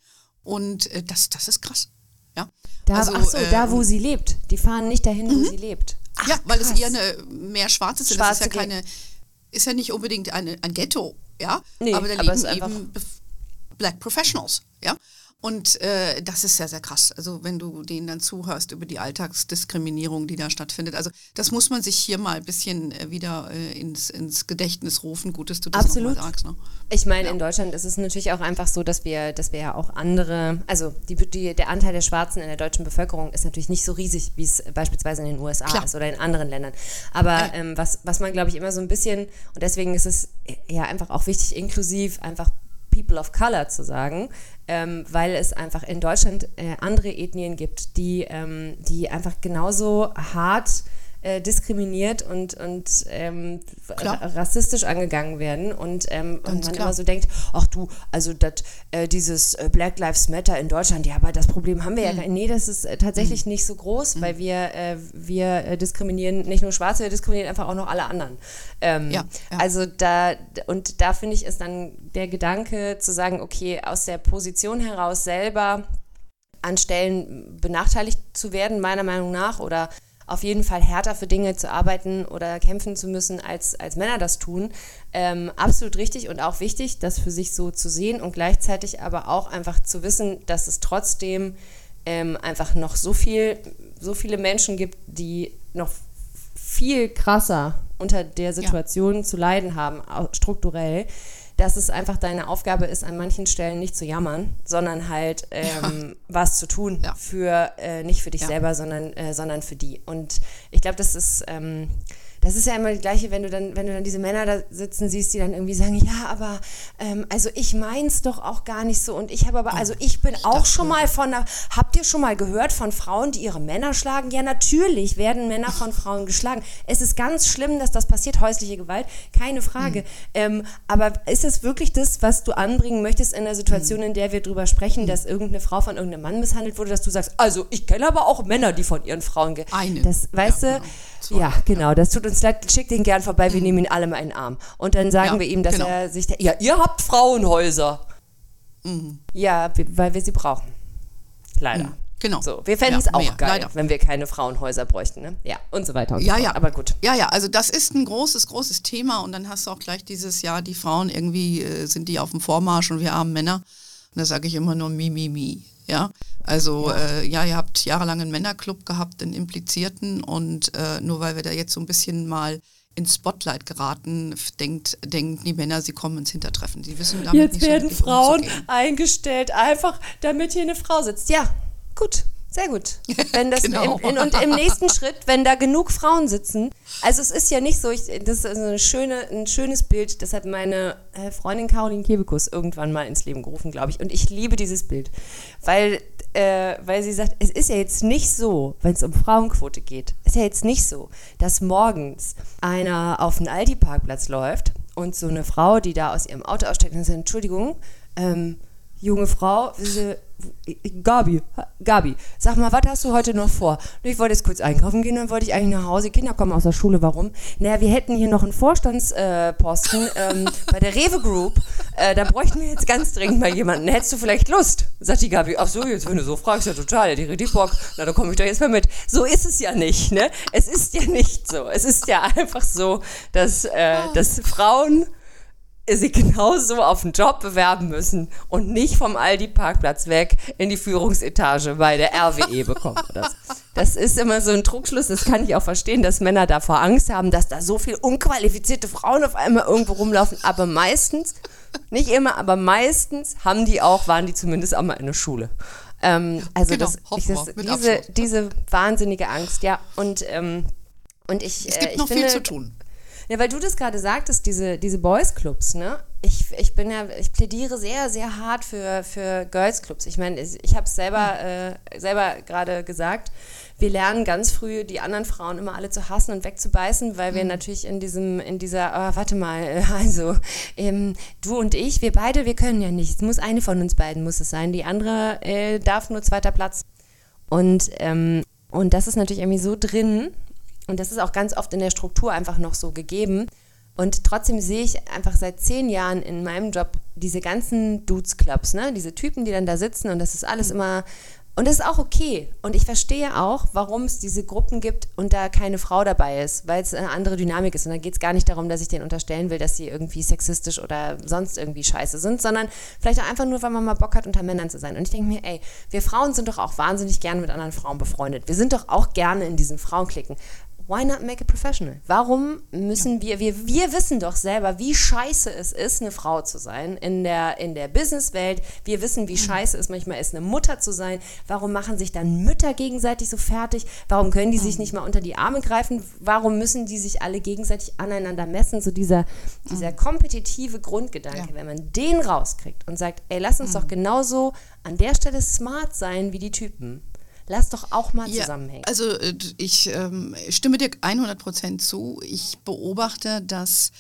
Und äh, das, das ist krass. Ja? Da, also, ach so, da wo sie lebt. Die fahren nicht dahin, wo mhm. sie lebt. Ach, ja, weil krass. es eher eine mehr Schwarze sind. Schwarze das ist ja keine, ist ja nicht unbedingt eine, ein Ghetto, ja, nee, aber da liegen eben Black Professionals, ja. Und äh, das ist sehr, sehr krass. Also wenn du denen dann zuhörst über die Alltagsdiskriminierung, die da stattfindet. Also das muss man sich hier mal ein bisschen äh, wieder äh, ins, ins Gedächtnis rufen. Gut, dass du das Absolut. sagst. Ne? Ich meine, ja. in Deutschland ist es natürlich auch einfach so, dass wir, dass wir ja auch andere, also die, die, der Anteil der Schwarzen in der deutschen Bevölkerung ist natürlich nicht so riesig, wie es beispielsweise in den USA Klar. ist oder in anderen Ländern. Aber ähm, was, was man, glaube ich, immer so ein bisschen, und deswegen ist es ja einfach auch wichtig, inklusiv einfach People of Color zu sagen, ähm, weil es einfach in Deutschland äh, andere Ethnien gibt, die, ähm, die einfach genauso hart äh, diskriminiert und, und ähm, rassistisch angegangen werden und, ähm, und man klar. immer so denkt, ach du, also dat, äh, dieses äh, Black Lives Matter in Deutschland, ja, aber das Problem haben wir mhm. ja gar Nee, das ist äh, tatsächlich mhm. nicht so groß, mhm. weil wir, äh, wir diskriminieren nicht nur Schwarze, wir diskriminieren einfach auch noch alle anderen. Ähm, ja, ja. Also da, und da finde ich, ist dann der Gedanke zu sagen, okay, aus der Position heraus selber an Stellen benachteiligt zu werden, meiner Meinung nach, oder auf jeden Fall härter für Dinge zu arbeiten oder kämpfen zu müssen, als, als Männer das tun. Ähm, absolut richtig und auch wichtig, das für sich so zu sehen und gleichzeitig aber auch einfach zu wissen, dass es trotzdem ähm, einfach noch so viel, so viele Menschen gibt, die noch viel krasser unter der Situation ja. zu leiden haben, strukturell dass es einfach deine Aufgabe ist, an manchen Stellen nicht zu jammern, sondern halt ähm, ja. was zu tun ja. für äh, nicht für dich ja. selber, sondern, äh, sondern für die. Und ich glaube, das ist ähm, das ist ja immer das Gleiche, wenn du dann, wenn du dann diese Männer da sitzen siehst, die dann irgendwie sagen, ja, aber ähm, also ich mein's doch auch gar nicht so und ich habe aber, also ich bin ich auch schon mal von, habt ihr schon mal gehört von Frauen, die ihre Männer schlagen? Ja, natürlich werden Männer von Frauen geschlagen. Es ist ganz schlimm, dass das passiert, häusliche Gewalt, keine Frage. Mhm. Ähm, aber ist es wirklich das, was du anbringen möchtest in der Situation, mhm. in der wir drüber sprechen, mhm. dass irgendeine Frau von irgendeinem Mann misshandelt wurde, dass du sagst, also ich kenne aber auch Männer, die von ihren Frauen, eine, das, weißt ja, du, genau. Ja, genau. Das tut uns leid. Schickt ihn gern vorbei. Wir nehmen ihn alle mal in den Arm. Und dann sagen ja, wir ihm, dass genau. er sich. Ja, ihr habt Frauenhäuser. Mhm. Ja, weil wir sie brauchen. Leider. Mhm. Genau. So, wir fänden es ja, auch mehr, geil, leider. wenn wir keine Frauenhäuser bräuchten, ne? Ja, und so weiter und ja, so Ja, aber gut. Ja, ja, also das ist ein großes, großes Thema und dann hast du auch gleich dieses Jahr, die Frauen irgendwie äh, sind die auf dem Vormarsch und wir armen Männer. Und da sage ich immer nur mi, mi, mi. Ja, also ja. Äh, ja, ihr habt jahrelang einen Männerclub gehabt, den implizierten und äh, nur weil wir da jetzt so ein bisschen mal ins Spotlight geraten, denkt, denken die Männer, sie kommen ins Hintertreffen. Sie wissen damit Jetzt nicht werden Frauen umzugehen. eingestellt, einfach damit hier eine Frau sitzt. Ja, gut. Sehr gut. Wenn das [laughs] genau. im, in, und im nächsten Schritt, wenn da genug Frauen sitzen, also es ist ja nicht so, ich, das ist also schöne, ein schönes Bild, das hat meine äh, Freundin Caroline Kebekus irgendwann mal ins Leben gerufen, glaube ich. Und ich liebe dieses Bild, weil, äh, weil sie sagt, es ist ja jetzt nicht so, wenn es um Frauenquote geht, ist ja jetzt nicht so, dass morgens einer auf den Aldi-Parkplatz läuft und so eine Frau, die da aus ihrem Auto aussteigt und sagt, Entschuldigung, ähm, junge Frau, Gabi, Gabi, sag mal, was hast du heute noch vor? Ich wollte jetzt kurz einkaufen gehen, dann wollte ich eigentlich nach Hause. Kinder kommen aus der Schule, warum? Naja, wir hätten hier noch einen Vorstandsposten äh, ähm, bei der Rewe Group. Äh, da bräuchten wir jetzt ganz dringend mal jemanden. Hättest du vielleicht Lust? Sagt die Gabi, ach so, jetzt wenn du so fragst, ja total, ja, die richtig Bock. Na, dann komme ich doch jetzt mal mit. So ist es ja nicht, ne? Es ist ja nicht so. Es ist ja [laughs] einfach so, dass, äh, dass Frauen sich genauso auf einen Job bewerben müssen und nicht vom Aldi-Parkplatz weg in die Führungsetage bei der RWE [laughs] bekommen. Das, das ist immer so ein Trugschluss, das kann ich auch verstehen, dass Männer davor Angst haben, dass da so viel unqualifizierte Frauen auf einmal irgendwo rumlaufen, aber meistens, nicht immer, aber meistens haben die auch, waren die zumindest auch mal in der Schule. Ähm, also genau, das, ich, das diese, diese wahnsinnige Angst, ja, und ähm, und ich, es gibt äh, ich noch finde, viel zu tun. Ja, weil du das gerade sagtest, diese, diese Boys-Clubs, ne? Ich, ich bin ja, ich plädiere sehr, sehr hart für, für Girls-Clubs. Ich meine, ich, ich habe es selber, äh, selber gerade gesagt. Wir lernen ganz früh, die anderen Frauen immer alle zu hassen und wegzubeißen, weil wir mhm. natürlich in diesem, in dieser, oh, warte mal, äh, also ähm, du und ich, wir beide, wir können ja nicht. Es muss eine von uns beiden muss es sein. Die andere äh, darf nur zweiter Platz. Und, ähm, und das ist natürlich irgendwie so drin und das ist auch ganz oft in der Struktur einfach noch so gegeben. Und trotzdem sehe ich einfach seit zehn Jahren in meinem Job diese ganzen Dudes-Clubs, ne? diese Typen, die dann da sitzen und das ist alles immer und das ist auch okay. Und ich verstehe auch, warum es diese Gruppen gibt und da keine Frau dabei ist, weil es eine andere Dynamik ist. Und da geht es gar nicht darum, dass ich denen unterstellen will, dass sie irgendwie sexistisch oder sonst irgendwie scheiße sind, sondern vielleicht auch einfach nur, weil man mal Bock hat, unter Männern zu sein. Und ich denke mir, ey, wir Frauen sind doch auch wahnsinnig gerne mit anderen Frauen befreundet. Wir sind doch auch gerne in diesen Frauenklicken why not make it professional? Warum müssen wir, wir, wir wissen doch selber, wie scheiße es ist, eine Frau zu sein in der, in der Businesswelt. Wir wissen, wie scheiße es manchmal ist, eine Mutter zu sein. Warum machen sich dann Mütter gegenseitig so fertig? Warum können die sich nicht mal unter die Arme greifen? Warum müssen die sich alle gegenseitig aneinander messen? So dieser, dieser kompetitive Grundgedanke, ja. wenn man den rauskriegt und sagt, ey, lass uns doch genauso an der Stelle smart sein wie die Typen Lass doch auch mal ja, zusammenhängen. Also äh, ich ähm, stimme dir 100% zu. Ich beobachte, dass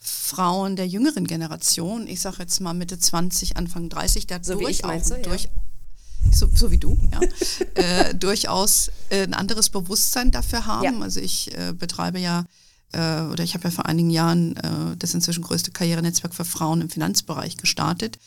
Frauen der jüngeren Generation, ich sage jetzt mal Mitte 20, Anfang 30, da so durchaus, du, ja. durch, so, so, wie du, ja, [laughs] äh, durchaus äh, ein anderes Bewusstsein dafür haben. Ja. Also ich äh, betreibe ja äh, oder ich habe ja vor einigen Jahren das inzwischen größte Karrierenetzwerk für Frauen im Finanzbereich gestartet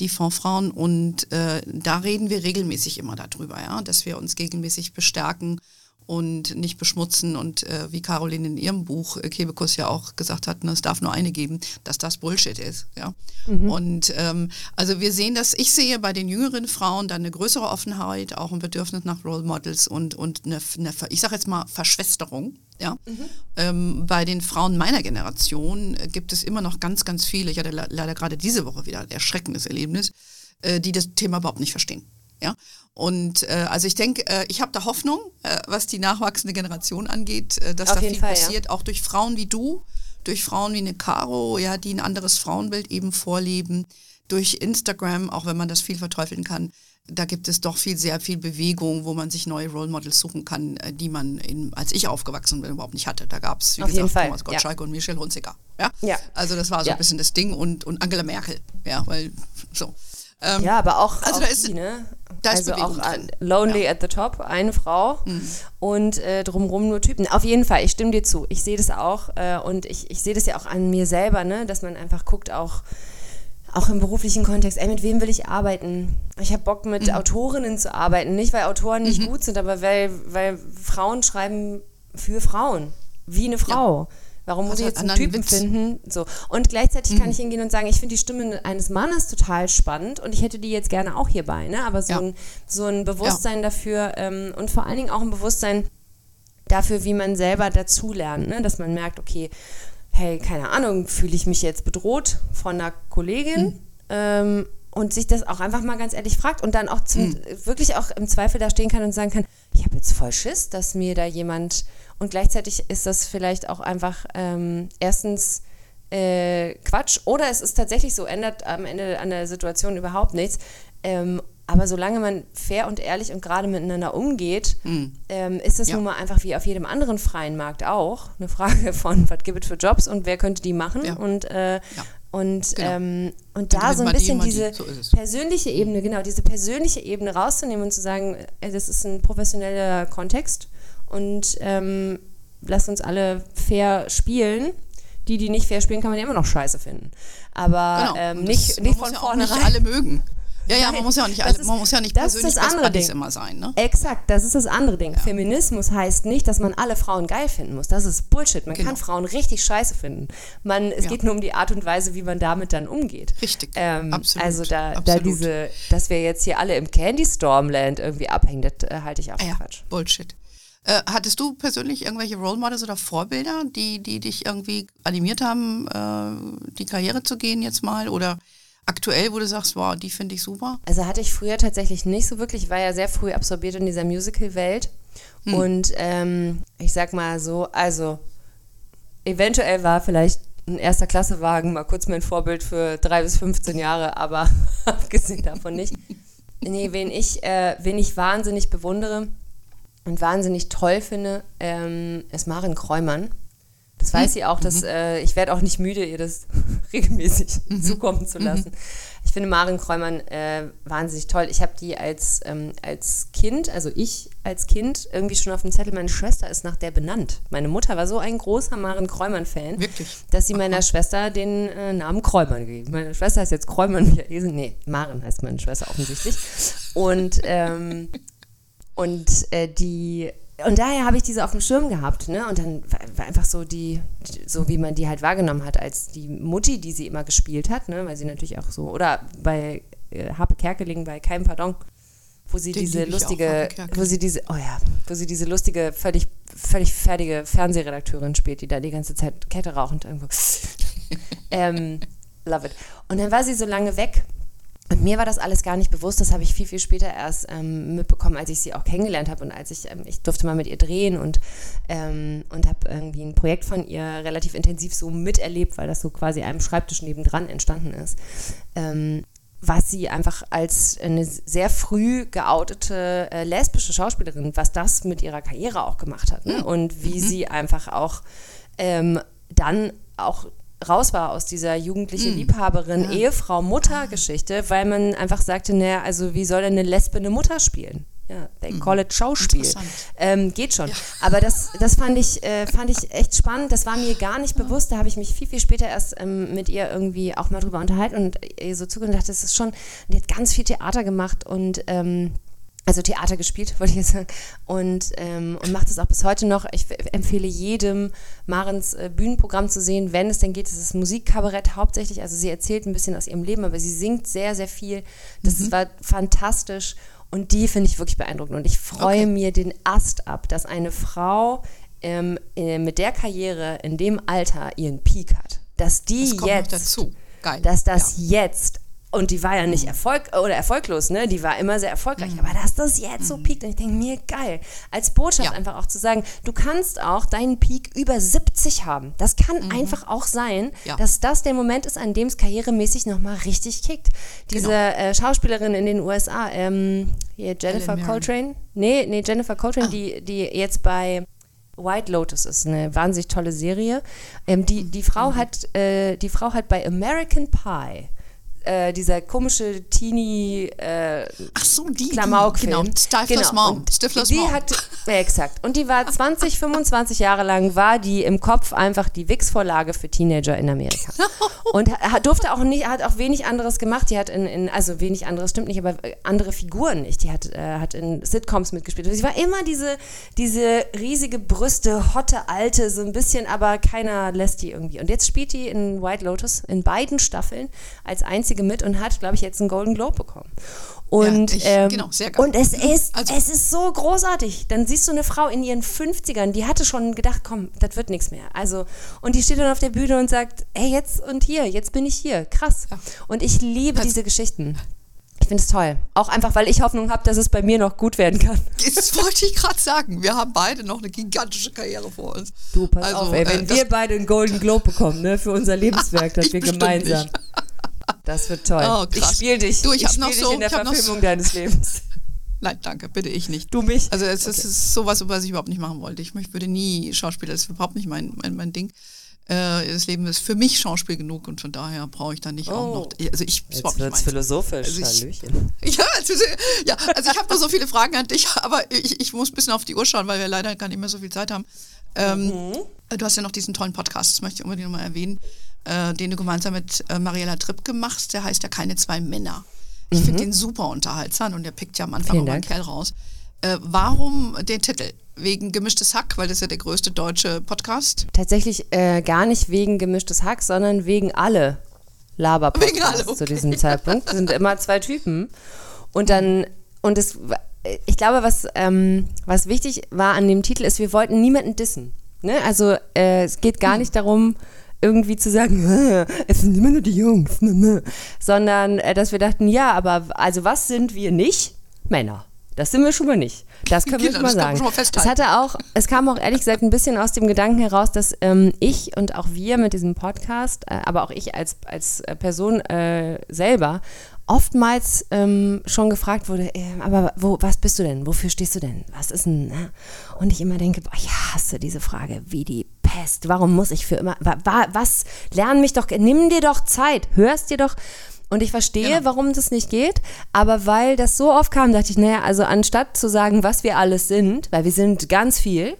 die Fondsfrauen. Und äh, da reden wir regelmäßig immer darüber, ja, dass wir uns regelmäßig bestärken und nicht beschmutzen und äh, wie Caroline in ihrem Buch äh, Kebekus ja auch gesagt hat, ne, es darf nur eine geben, dass das Bullshit ist. Ja? Mhm. Und ähm, also wir sehen das, ich sehe bei den jüngeren Frauen dann eine größere Offenheit, auch ein Bedürfnis nach Role Models und, und eine, eine ich sage jetzt mal Verschwesterung. Ja? Mhm. Ähm, bei den Frauen meiner Generation äh, gibt es immer noch ganz, ganz viele, ich hatte leider gerade diese Woche wieder ein erschreckendes Erlebnis, äh, die das Thema überhaupt nicht verstehen. Ja? Und äh, also ich denke, äh, ich habe da Hoffnung, äh, was die nachwachsende Generation angeht, äh, dass Auf da viel Fall, passiert, ja. auch durch Frauen wie du, durch Frauen wie eine Caro, ja, die ein anderes Frauenbild eben vorleben, durch Instagram, auch wenn man das viel verteufeln kann. Da gibt es doch viel, sehr viel Bewegung, wo man sich neue Role Models suchen kann, äh, die man, in, als ich aufgewachsen bin, überhaupt nicht hatte. Da gab es, wie Auf gesagt, Thomas Gottschalk ja. und Michelle Hunziker. Ja? ja? Also das war so ein bisschen das Ding und, und Angela Merkel. Ja, weil so. Ähm, ja, aber auch, also auch die, ne? also auch an Lonely ja. at the Top, eine Frau mhm. und äh, drumherum nur Typen. Auf jeden Fall, ich stimme dir zu. Ich sehe das auch äh, und ich, ich sehe das ja auch an mir selber, ne? dass man einfach guckt, auch, auch im beruflichen Kontext, ey, mit wem will ich arbeiten? Ich habe Bock, mit mhm. Autorinnen zu arbeiten. Nicht, weil Autoren nicht mhm. gut sind, aber weil, weil Frauen schreiben für Frauen, wie eine Frau. Ja. Warum muss ich jetzt einen Typen Witz. finden? So. Und gleichzeitig mhm. kann ich hingehen und sagen, ich finde die Stimme eines Mannes total spannend und ich hätte die jetzt gerne auch hierbei. Ne? Aber so, ja. ein, so ein Bewusstsein ja. dafür ähm, und vor allen Dingen auch ein Bewusstsein dafür, wie man selber dazulernt. Ne? Dass man merkt, okay, hey, keine Ahnung, fühle ich mich jetzt bedroht von einer Kollegin? Mhm. Ähm, und sich das auch einfach mal ganz ehrlich fragt und dann auch zum, mhm. wirklich auch im Zweifel da stehen kann und sagen kann, ich habe jetzt voll Schiss, dass mir da jemand und gleichzeitig ist das vielleicht auch einfach ähm, erstens äh, Quatsch oder es ist tatsächlich so, ändert am Ende an der Situation überhaupt nichts. Ähm, aber solange man fair und ehrlich und gerade miteinander umgeht, mm. ähm, ist es ja. nun mal einfach wie auf jedem anderen freien Markt auch eine Frage [laughs] von, was gibt es für Jobs und wer könnte die machen? Ja. Und, äh, ja. Und, genau. ähm, und da so ein bisschen die, diese so persönliche Ebene, genau, diese persönliche Ebene rauszunehmen und zu sagen, äh, das ist ein professioneller Kontext und ähm, lasst uns alle fair spielen. Die, die nicht fair spielen, kann man ja immer noch scheiße finden. Aber genau. ähm, nicht, nicht von vornherein. Nicht alle mögen. Ja, ja, man muss ja auch nicht, alle, ist, man muss ja nicht persönlich das andere Ding. immer sein. Ne? Exakt, das ist das andere Ding. Ja. Feminismus heißt nicht, dass man alle Frauen geil finden muss. Das ist Bullshit. Man genau. kann Frauen richtig scheiße finden. Man, es ja. geht nur um die Art und Weise, wie man damit dann umgeht. Richtig. Ähm, Absolut. Also da, Absolut. da diese, dass wir jetzt hier alle im Candy Stormland irgendwie abhängen, das äh, halte ich auch für ja, Quatsch. Bullshit. Äh, hattest du persönlich irgendwelche Role Models oder Vorbilder, die, die dich irgendwie animiert haben, äh, die Karriere zu gehen jetzt mal? Oder aktuell, wo du sagst, wow, die finde ich super? Also hatte ich früher tatsächlich nicht so wirklich. Ich war ja sehr früh absorbiert in dieser Musical-Welt. Hm. Und ähm, ich sag mal so, also eventuell war vielleicht ein erster Klassewagen mal kurz mein Vorbild für drei bis 15 Jahre, aber [laughs] abgesehen davon nicht. Nee, wen ich, äh, wen ich wahnsinnig bewundere, und wahnsinnig toll finde, ähm, ist Maren Kräumann. Weiß mhm. sie auch, dass mhm. äh, ich werde auch nicht müde, ihr das [laughs] regelmäßig mhm. [laughs] zukommen zu lassen. Mhm. Ich finde Maren Kräumann äh, wahnsinnig toll. Ich habe die als, ähm, als Kind, also ich als Kind, irgendwie schon auf dem Zettel, meine Schwester ist nach der benannt. Meine Mutter war so ein großer Maren Kräumann-Fan, dass sie meiner Aha. Schwester den äh, Namen Kräumann gegeben Meine Schwester heißt jetzt Kräumann Michael. Nee, Maren heißt meine Schwester offensichtlich. Und ähm, und äh, die und daher habe ich diese auf dem Schirm gehabt, ne? Und dann war einfach so die, so wie man die halt wahrgenommen hat, als die Mutti, die sie immer gespielt hat, ne? Weil sie natürlich auch so, oder bei äh, Harpe Kerkeling, bei Kein Pardon, wo sie Den diese lustige, wo sie diese, oh ja, wo sie diese lustige, völlig, völlig fertige Fernsehredakteurin spielt, die da die ganze Zeit Kette rauchend irgendwo. [laughs] ähm, love it. Und dann war sie so lange weg und mir war das alles gar nicht bewusst, das habe ich viel, viel später erst ähm, mitbekommen, als ich sie auch kennengelernt habe und als ich, ähm, ich durfte mal mit ihr drehen und, ähm, und habe irgendwie ein Projekt von ihr relativ intensiv so miterlebt, weil das so quasi einem Schreibtisch nebendran entstanden ist. Ähm, was sie einfach als eine sehr früh geoutete äh, lesbische Schauspielerin, was das mit ihrer Karriere auch gemacht hat. Ne? Hm. Und wie mhm. sie einfach auch ähm, dann auch raus war aus dieser jugendliche mm. Liebhaberin, ja. Ehefrau, Mutter-Geschichte, weil man einfach sagte, naja, also wie soll denn eine Lesbe eine Mutter spielen? Ja, they mm. call it Schauspiel. Ähm, geht schon. Ja. Aber das, das fand ich, äh, fand ich echt spannend. Das war mir gar nicht bewusst. Da habe ich mich viel, viel später erst ähm, mit ihr irgendwie auch mal drüber unterhalten und ihr so zugehört und dachte, das ist schon, die hat ganz viel Theater gemacht und ähm, also Theater gespielt, [laughs] wollte ich jetzt sagen, und, ähm, und macht es auch bis heute noch. Ich empfehle jedem, Marens äh, Bühnenprogramm zu sehen, wenn es denn geht. Es ist Musikkabarett hauptsächlich, also sie erzählt ein bisschen aus ihrem Leben, aber sie singt sehr, sehr viel. Das mhm. war fantastisch und die finde ich wirklich beeindruckend. Und ich freue okay. mir den Ast ab, dass eine Frau ähm, äh, mit der Karriere in dem Alter ihren Peak hat. Dass die das jetzt, dass das ja. jetzt und die war ja nicht Erfolg oder erfolglos, ne? Die war immer sehr erfolgreich. Mhm. Aber dass das jetzt so mhm. piekt, und ich denke mir, geil. Als Botschaft ja. einfach auch zu sagen, du kannst auch deinen Peak über 70 haben. Das kann mhm. einfach auch sein, ja. dass das der Moment ist, an dem es karrieremäßig nochmal richtig kickt. Diese genau. äh, Schauspielerin in den USA, ähm, hier Jennifer Coltrane. Nee, nee, Jennifer Coltrane, ah. die, die jetzt bei White Lotus ist eine wahnsinnig tolle Serie. Ähm, die, die, Frau mhm. hat, äh, die Frau hat bei American Pie äh, dieser komische Teenie äh, Ach so, die, Klamauk-Film. Genau, Stifler's genau. Mom. Stifler's die Mom. hat, ja, exakt. Und die war [laughs] 20, 25 Jahre lang, war die im Kopf einfach die Wix-Vorlage für Teenager in Amerika. [laughs] Und hat, durfte auch nicht, hat auch wenig anderes gemacht. Die hat in, in, also wenig anderes stimmt nicht, aber andere Figuren nicht. Die hat, äh, hat in Sitcoms mitgespielt. Und sie war immer diese, diese riesige Brüste, hotte, alte, so ein bisschen, aber keiner lässt die irgendwie. Und jetzt spielt die in White Lotus in beiden Staffeln als einzige einzige mit und hat, glaube ich, jetzt einen Golden Globe bekommen. Und, ja, ich, ähm, genau, sehr geil. und es ist, also, es ist so großartig. Dann siehst du eine Frau in ihren 50ern, die hatte schon gedacht, komm, das wird nichts mehr. Also, und die steht dann auf der Bühne und sagt, hey, jetzt und hier, jetzt bin ich hier. Krass. Ja. Und ich liebe also, diese Geschichten. Ich finde es toll. Auch einfach, weil ich Hoffnung habe, dass es bei mir noch gut werden kann. [laughs] Das wollte ich gerade sagen. Wir haben beide noch eine gigantische Karriere vor uns. Du, pass also, auf, ey, wenn äh, wir beide einen Golden Globe bekommen, ne, für unser [laughs] Lebenswerk, das wir gemeinsam. Nicht. [laughs] Das wird toll. Oh, ich spiele dich. Du, ich, ich spiele dich so, in der Verfilmung so deines Lebens. [laughs] Nein, danke, bitte ich nicht. Du mich? Also es, okay. ist sowas, was ich überhaupt nicht machen wollte. Ich würde nie Schauspieler, das ist überhaupt nicht mein, mein, mein Ding. Äh, das Leben ist für mich Schauspiel genug und von daher brauche ich da nicht oh. auch noch. Also ich Jetzt wird philosophisch, also ich, [laughs] ja, also, ja, also ich habe noch so viele Fragen an dich, aber ich, ich muss ein bisschen auf die Uhr schauen, weil wir leider gar nicht mehr so viel Zeit haben. Ähm, mhm. Du hast ja noch diesen tollen Podcast, das möchte ich unbedingt nochmal erwähnen äh, den du gemeinsam mit äh, Mariella Tripp machst, der heißt ja Keine zwei Männer. Ich mhm. finde den super unterhaltsam und der pickt ja am Anfang auch einen Kerl raus. Äh, warum den Titel? Wegen Gemischtes Hack, weil das ist ja der größte deutsche Podcast. Tatsächlich äh, gar nicht wegen Gemischtes Hack, sondern wegen alle Laber-Podcasts okay. zu diesem Zeitpunkt. Das sind immer zwei Typen. Und dann, und es, ich glaube, was, ähm, was wichtig war an dem Titel ist, wir wollten niemanden dissen. Ne? Also äh, es geht gar hm. nicht darum, irgendwie zu sagen, es sind immer nur die Jungs, ne, ne. sondern äh, dass wir dachten, ja, aber also was sind wir nicht? Männer. Das sind wir schon mal nicht. Das können wir schon mal sagen. Schon mal es hatte auch, es kam auch ehrlich gesagt ein bisschen aus dem Gedanken heraus, dass ähm, ich und auch wir mit diesem Podcast, äh, aber auch ich als, als Person äh, selber oftmals ähm, schon gefragt wurde, äh, aber wo, was bist du denn? Wofür stehst du denn? Was ist denn? Ne? Und ich immer denke, boah, ich hasse diese Frage wie die Pest. Warum muss ich für immer, wa, wa, was, lern mich doch, nimm dir doch Zeit, hörst dir doch, und ich verstehe, genau. warum das nicht geht, aber weil das so oft kam, dachte ich, naja, also anstatt zu sagen, was wir alles sind, weil wir sind ganz viel,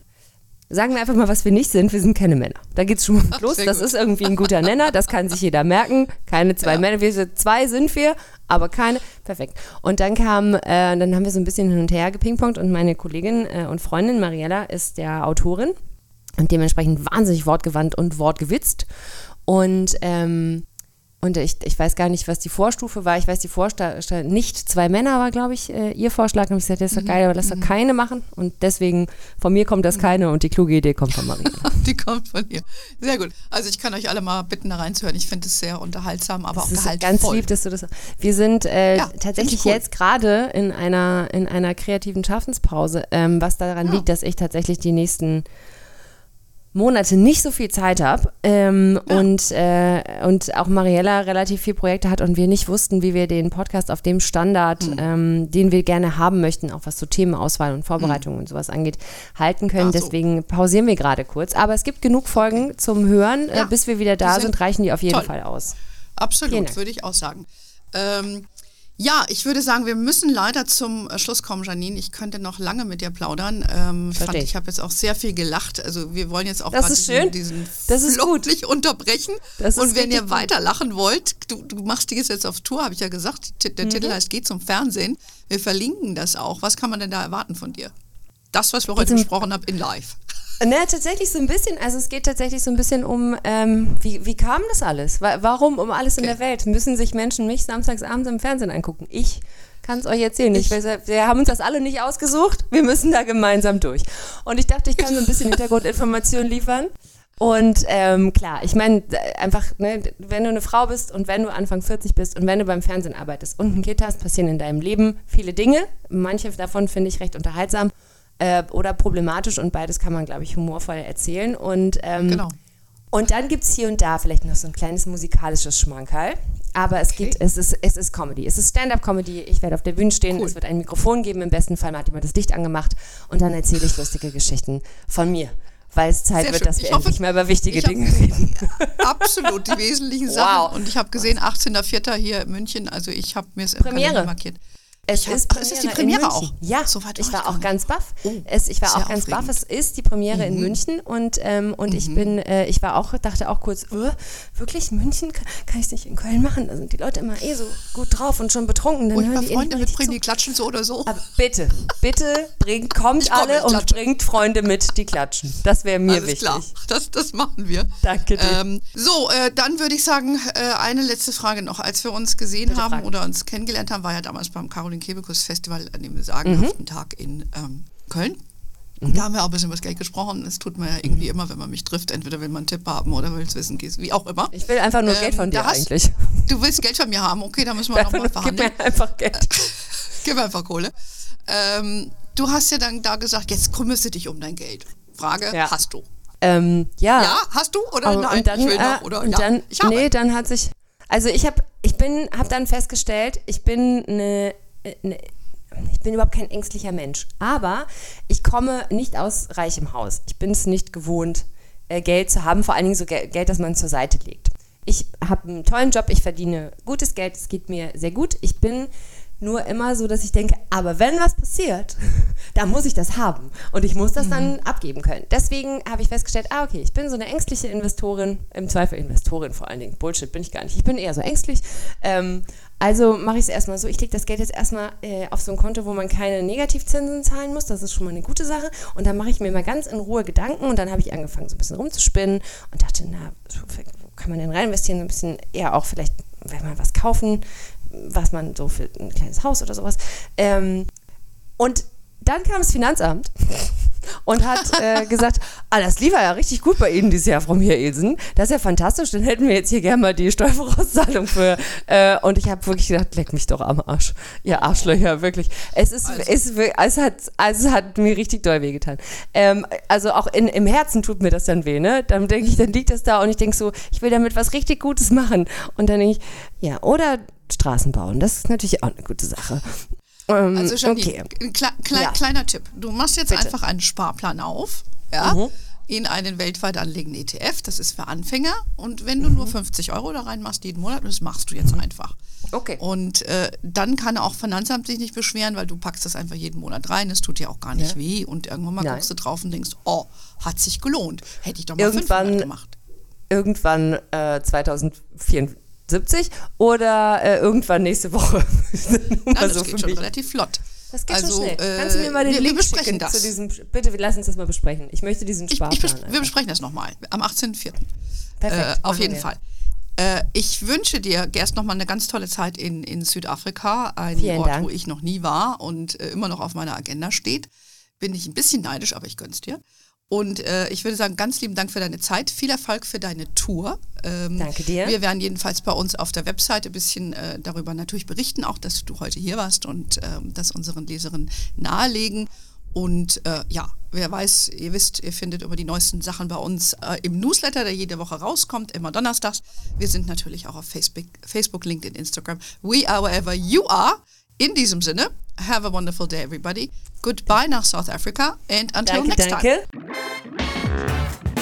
Sagen wir einfach mal, was wir nicht sind. Wir sind keine Männer. Da geht es schon mal [laughs] los. Das ist irgendwie ein guter Nenner. Das kann sich jeder merken. Keine zwei ja. Männer. Wir sind zwei sind wir, aber keine. Perfekt. Und dann kam, äh, dann haben wir so ein bisschen hin und her gepingpongt und meine Kollegin äh, und Freundin Mariella ist der Autorin und dementsprechend wahnsinnig wortgewandt und wortgewitzt. Und ähm, und ich, ich weiß gar nicht, was die Vorstufe war. Ich weiß, die Vorstufe, nicht zwei Männer war, glaube ich, äh, ihr Vorschlag. Und ich gesagt, das ist doch mhm. geil, aber lass doch mhm. keine machen. Und deswegen, von mir kommt das keine und die kluge Idee kommt von Maria. [laughs] die kommt von ihr. Sehr gut. Also ich kann euch alle mal bitten, da reinzuhören. Ich finde es sehr unterhaltsam, aber das auch ist gehaltvoll. ganz lieb, dass du das Wir sind äh, ja, tatsächlich cool. jetzt gerade in einer, in einer kreativen Schaffenspause, ähm, was daran ja. liegt, dass ich tatsächlich die nächsten Monate nicht so viel Zeit habe ähm, ja. und, äh, und auch Mariella relativ viele Projekte hat und wir nicht wussten, wie wir den Podcast auf dem Standard, mhm. ähm, den wir gerne haben möchten, auch was so Themenauswahl und Vorbereitung mhm. und sowas angeht, halten können. So. Deswegen pausieren wir gerade kurz. Aber es gibt genug Folgen zum Hören. Äh, ja. Äh, bis wir wieder da sind, sind, reichen die auf jeden toll. Fall aus. Absolut, würde ich auch sagen. Ähm, ja, ich würde sagen, wir müssen leider zum äh, Schluss kommen, Janine. Ich könnte noch lange mit dir plaudern. Ähm, fand, ich habe jetzt auch sehr viel gelacht. Also wir wollen jetzt auch das ist diesen, diesen das ist gut. nicht unterbrechen. Das Und wenn ihr weiter lachen wollt, du, du machst die jetzt auf Tour, habe ich ja gesagt. Der mhm. Titel heißt Geht zum Fernsehen. Wir verlinken das auch. Was kann man denn da erwarten von dir? Das, was wir heute besprochen haben, in live. Ne, tatsächlich so ein bisschen. Also es geht tatsächlich so ein bisschen um, ähm, wie, wie kam das alles? Warum um alles okay. in der Welt? Müssen sich Menschen mich samstagsabends im Fernsehen angucken? Ich kann es euch erzählen. Ich, weiß, wir haben uns das alle nicht ausgesucht. Wir müssen da gemeinsam durch. Und ich dachte, ich kann so ein bisschen [laughs] Hintergrundinformationen liefern. Und ähm, klar, ich meine, einfach, ne, wenn du eine Frau bist und wenn du Anfang 40 bist und wenn du beim Fernsehen arbeitest und ein Kind hast, passieren in deinem Leben viele Dinge. Manche davon finde ich recht unterhaltsam äh, oder problematisch und beides kann man, glaube ich, humorvoll erzählen. Und, ähm, genau. und dann gibt es hier und da vielleicht noch so ein kleines musikalisches Schmankerl. Aber es okay. gibt, es ist, es ist Comedy. Es ist Stand-up-Comedy. Ich werde auf der Bühne stehen, cool. es wird ein Mikrofon geben, im besten Fall hat jemand das Licht angemacht und dann erzähle ich lustige Geschichten von mir weil es Zeit Sehr wird, schön. dass wir ich endlich hoffe, mal über wichtige Dinge reden. Absolut, die wesentlichen [laughs] Sachen. Wow. Und ich habe gesehen, 18.04. hier in München, also ich habe mir es im Premiere. markiert. Es ist, Premiere ist die Premiere auch? Ja, so weit ich war auch ganz baff. Oh, es, ich war auch ganz baff. Es ist die Premiere mhm. in München und, ähm, und mhm. ich bin, äh, ich war auch, dachte auch kurz, oh, wirklich München? Kann, kann ich es nicht in Köln machen? Da sind die Leute immer eh so gut drauf und schon betrunken. Dann und hören die Freunde mitbringen, die klatschen so oder so. Aber bitte, bitte bringt, kommt alle und bringt Freunde mit, die klatschen. Das wäre mir Alles wichtig. Klar, das, das machen wir. Danke dir. Ähm, so, äh, dann würde ich sagen, äh, eine letzte Frage noch. Als wir uns gesehen bitte haben fragen. oder uns kennengelernt haben, war ja damals beim Caroline Kebekus Festival Festival, an dem sagenhaften mhm. Tag in ähm, Köln. Mhm. Da haben wir auch ein bisschen über das Geld gesprochen. Das tut man ja irgendwie immer, wenn man mich trifft. Entweder will man einen Tipp haben oder will es wissen, wie auch immer. Ich will einfach nur ähm, Geld von dir hast, eigentlich. Du willst Geld von mir haben? Okay, da müssen wir nochmal verhandeln. Gib mir einfach Geld. [laughs] Gib mir einfach Kohle. Ähm, du hast ja dann da gesagt, jetzt kümmerst du dich um dein Geld. Frage, ja. hast du? Ähm, ja. Ja, hast du oder Aber, nein? Und dann, ich will noch, oder? Und ja, dann, ich habe. Nee, dann hat sich, also ich habe, ich bin, habe dann festgestellt, ich bin eine ich bin überhaupt kein ängstlicher Mensch. Aber ich komme nicht aus reichem Haus. Ich bin es nicht gewohnt, äh, Geld zu haben, vor allen Dingen so Geld, das man zur Seite legt. Ich habe einen tollen Job, ich verdiene gutes Geld, es geht mir sehr gut. Ich bin nur immer so, dass ich denke, aber wenn was passiert, [laughs] dann muss ich das haben und ich muss das mhm. dann abgeben können. Deswegen habe ich festgestellt, ah, okay, ich bin so eine ängstliche Investorin, im Zweifel Investorin vor allen Dingen. Bullshit bin ich gar nicht. Ich bin eher so ängstlich. Ähm, also mache ich es erstmal so, ich lege das Geld jetzt erstmal äh, auf so ein Konto, wo man keine Negativzinsen zahlen muss. Das ist schon mal eine gute Sache. Und dann mache ich mir mal ganz in Ruhe Gedanken und dann habe ich angefangen, so ein bisschen rumzuspinnen und dachte, na, wo kann man denn rein investieren? So ein bisschen eher auch vielleicht, wenn man was kaufen, was man so für ein kleines Haus oder sowas. Ähm, und dann kam das Finanzamt [laughs] und hat äh, gesagt, ah, das lief ja richtig gut bei Ihnen dieses Jahr, Frau Michaelsen. Das ist ja fantastisch, dann hätten wir jetzt hier gerne mal die Steuervorauszahlung für. Äh, und ich habe wirklich gedacht, leck mich doch am Arsch. Ihr Arschlöcher, wirklich. Es ist, also. es, es, hat, also es hat mir richtig doll wehgetan. Ähm, also auch in, im Herzen tut mir das dann weh, ne? Dann denke ich, dann liegt das da und ich denke so, ich will damit was richtig Gutes machen. Und dann denke ich, ja, oder Straßen bauen. Das ist natürlich auch eine gute Sache. Ähm, also Janine, okay. Kle Kle ja. kleiner Tipp. Du machst jetzt Bitte. einfach einen Sparplan auf, ja, mhm. in einen weltweit anlegenden ETF. Das ist für Anfänger. Und wenn du mhm. nur 50 Euro da reinmachst jeden Monat, das machst du jetzt mhm. einfach. Okay. Und äh, dann kann auch Finanzamt sich nicht beschweren, weil du packst das einfach jeden Monat rein. Es tut dir auch gar nicht ja. weh. Und irgendwann mal Nein. guckst du drauf und denkst, oh, hat sich gelohnt. Hätte ich doch mal irgendwann, gemacht. Irgendwann äh, 2024 70 oder äh, irgendwann nächste Woche. [laughs] Nein, das so geht schon mich. relativ flott. Das geht also, schon schnell. Äh, Kannst du mir mal den wir, Link wir besprechen das. zu diesem, bitte, lass uns das mal besprechen. Ich möchte diesen Sparplan. Ich, ich bes wir besprechen das nochmal am 18.04. Perfekt. Äh, auf jeden wir. Fall. Äh, ich wünsche dir, Gerst, nochmal eine ganz tolle Zeit in, in Südafrika, ein Vielen Ort, Dank. wo ich noch nie war und äh, immer noch auf meiner Agenda steht. Bin ich ein bisschen neidisch, aber ich gönn's dir. Und äh, ich würde sagen, ganz lieben Dank für deine Zeit. Viel Erfolg für deine Tour. Ähm, Danke dir. Wir werden jedenfalls bei uns auf der Webseite ein bisschen äh, darüber natürlich berichten, auch dass du heute hier warst und ähm, das unseren Leserinnen nahelegen. Und äh, ja, wer weiß, ihr wisst, ihr findet über die neuesten Sachen bei uns äh, im Newsletter, der jede Woche rauskommt, immer donnerstags. Wir sind natürlich auch auf Facebook, Facebook, LinkedIn, Instagram. We are wherever you are. In diesem Sinne, have a wonderful day, everybody. Goodbye nach South Africa and until danke, next danke. time.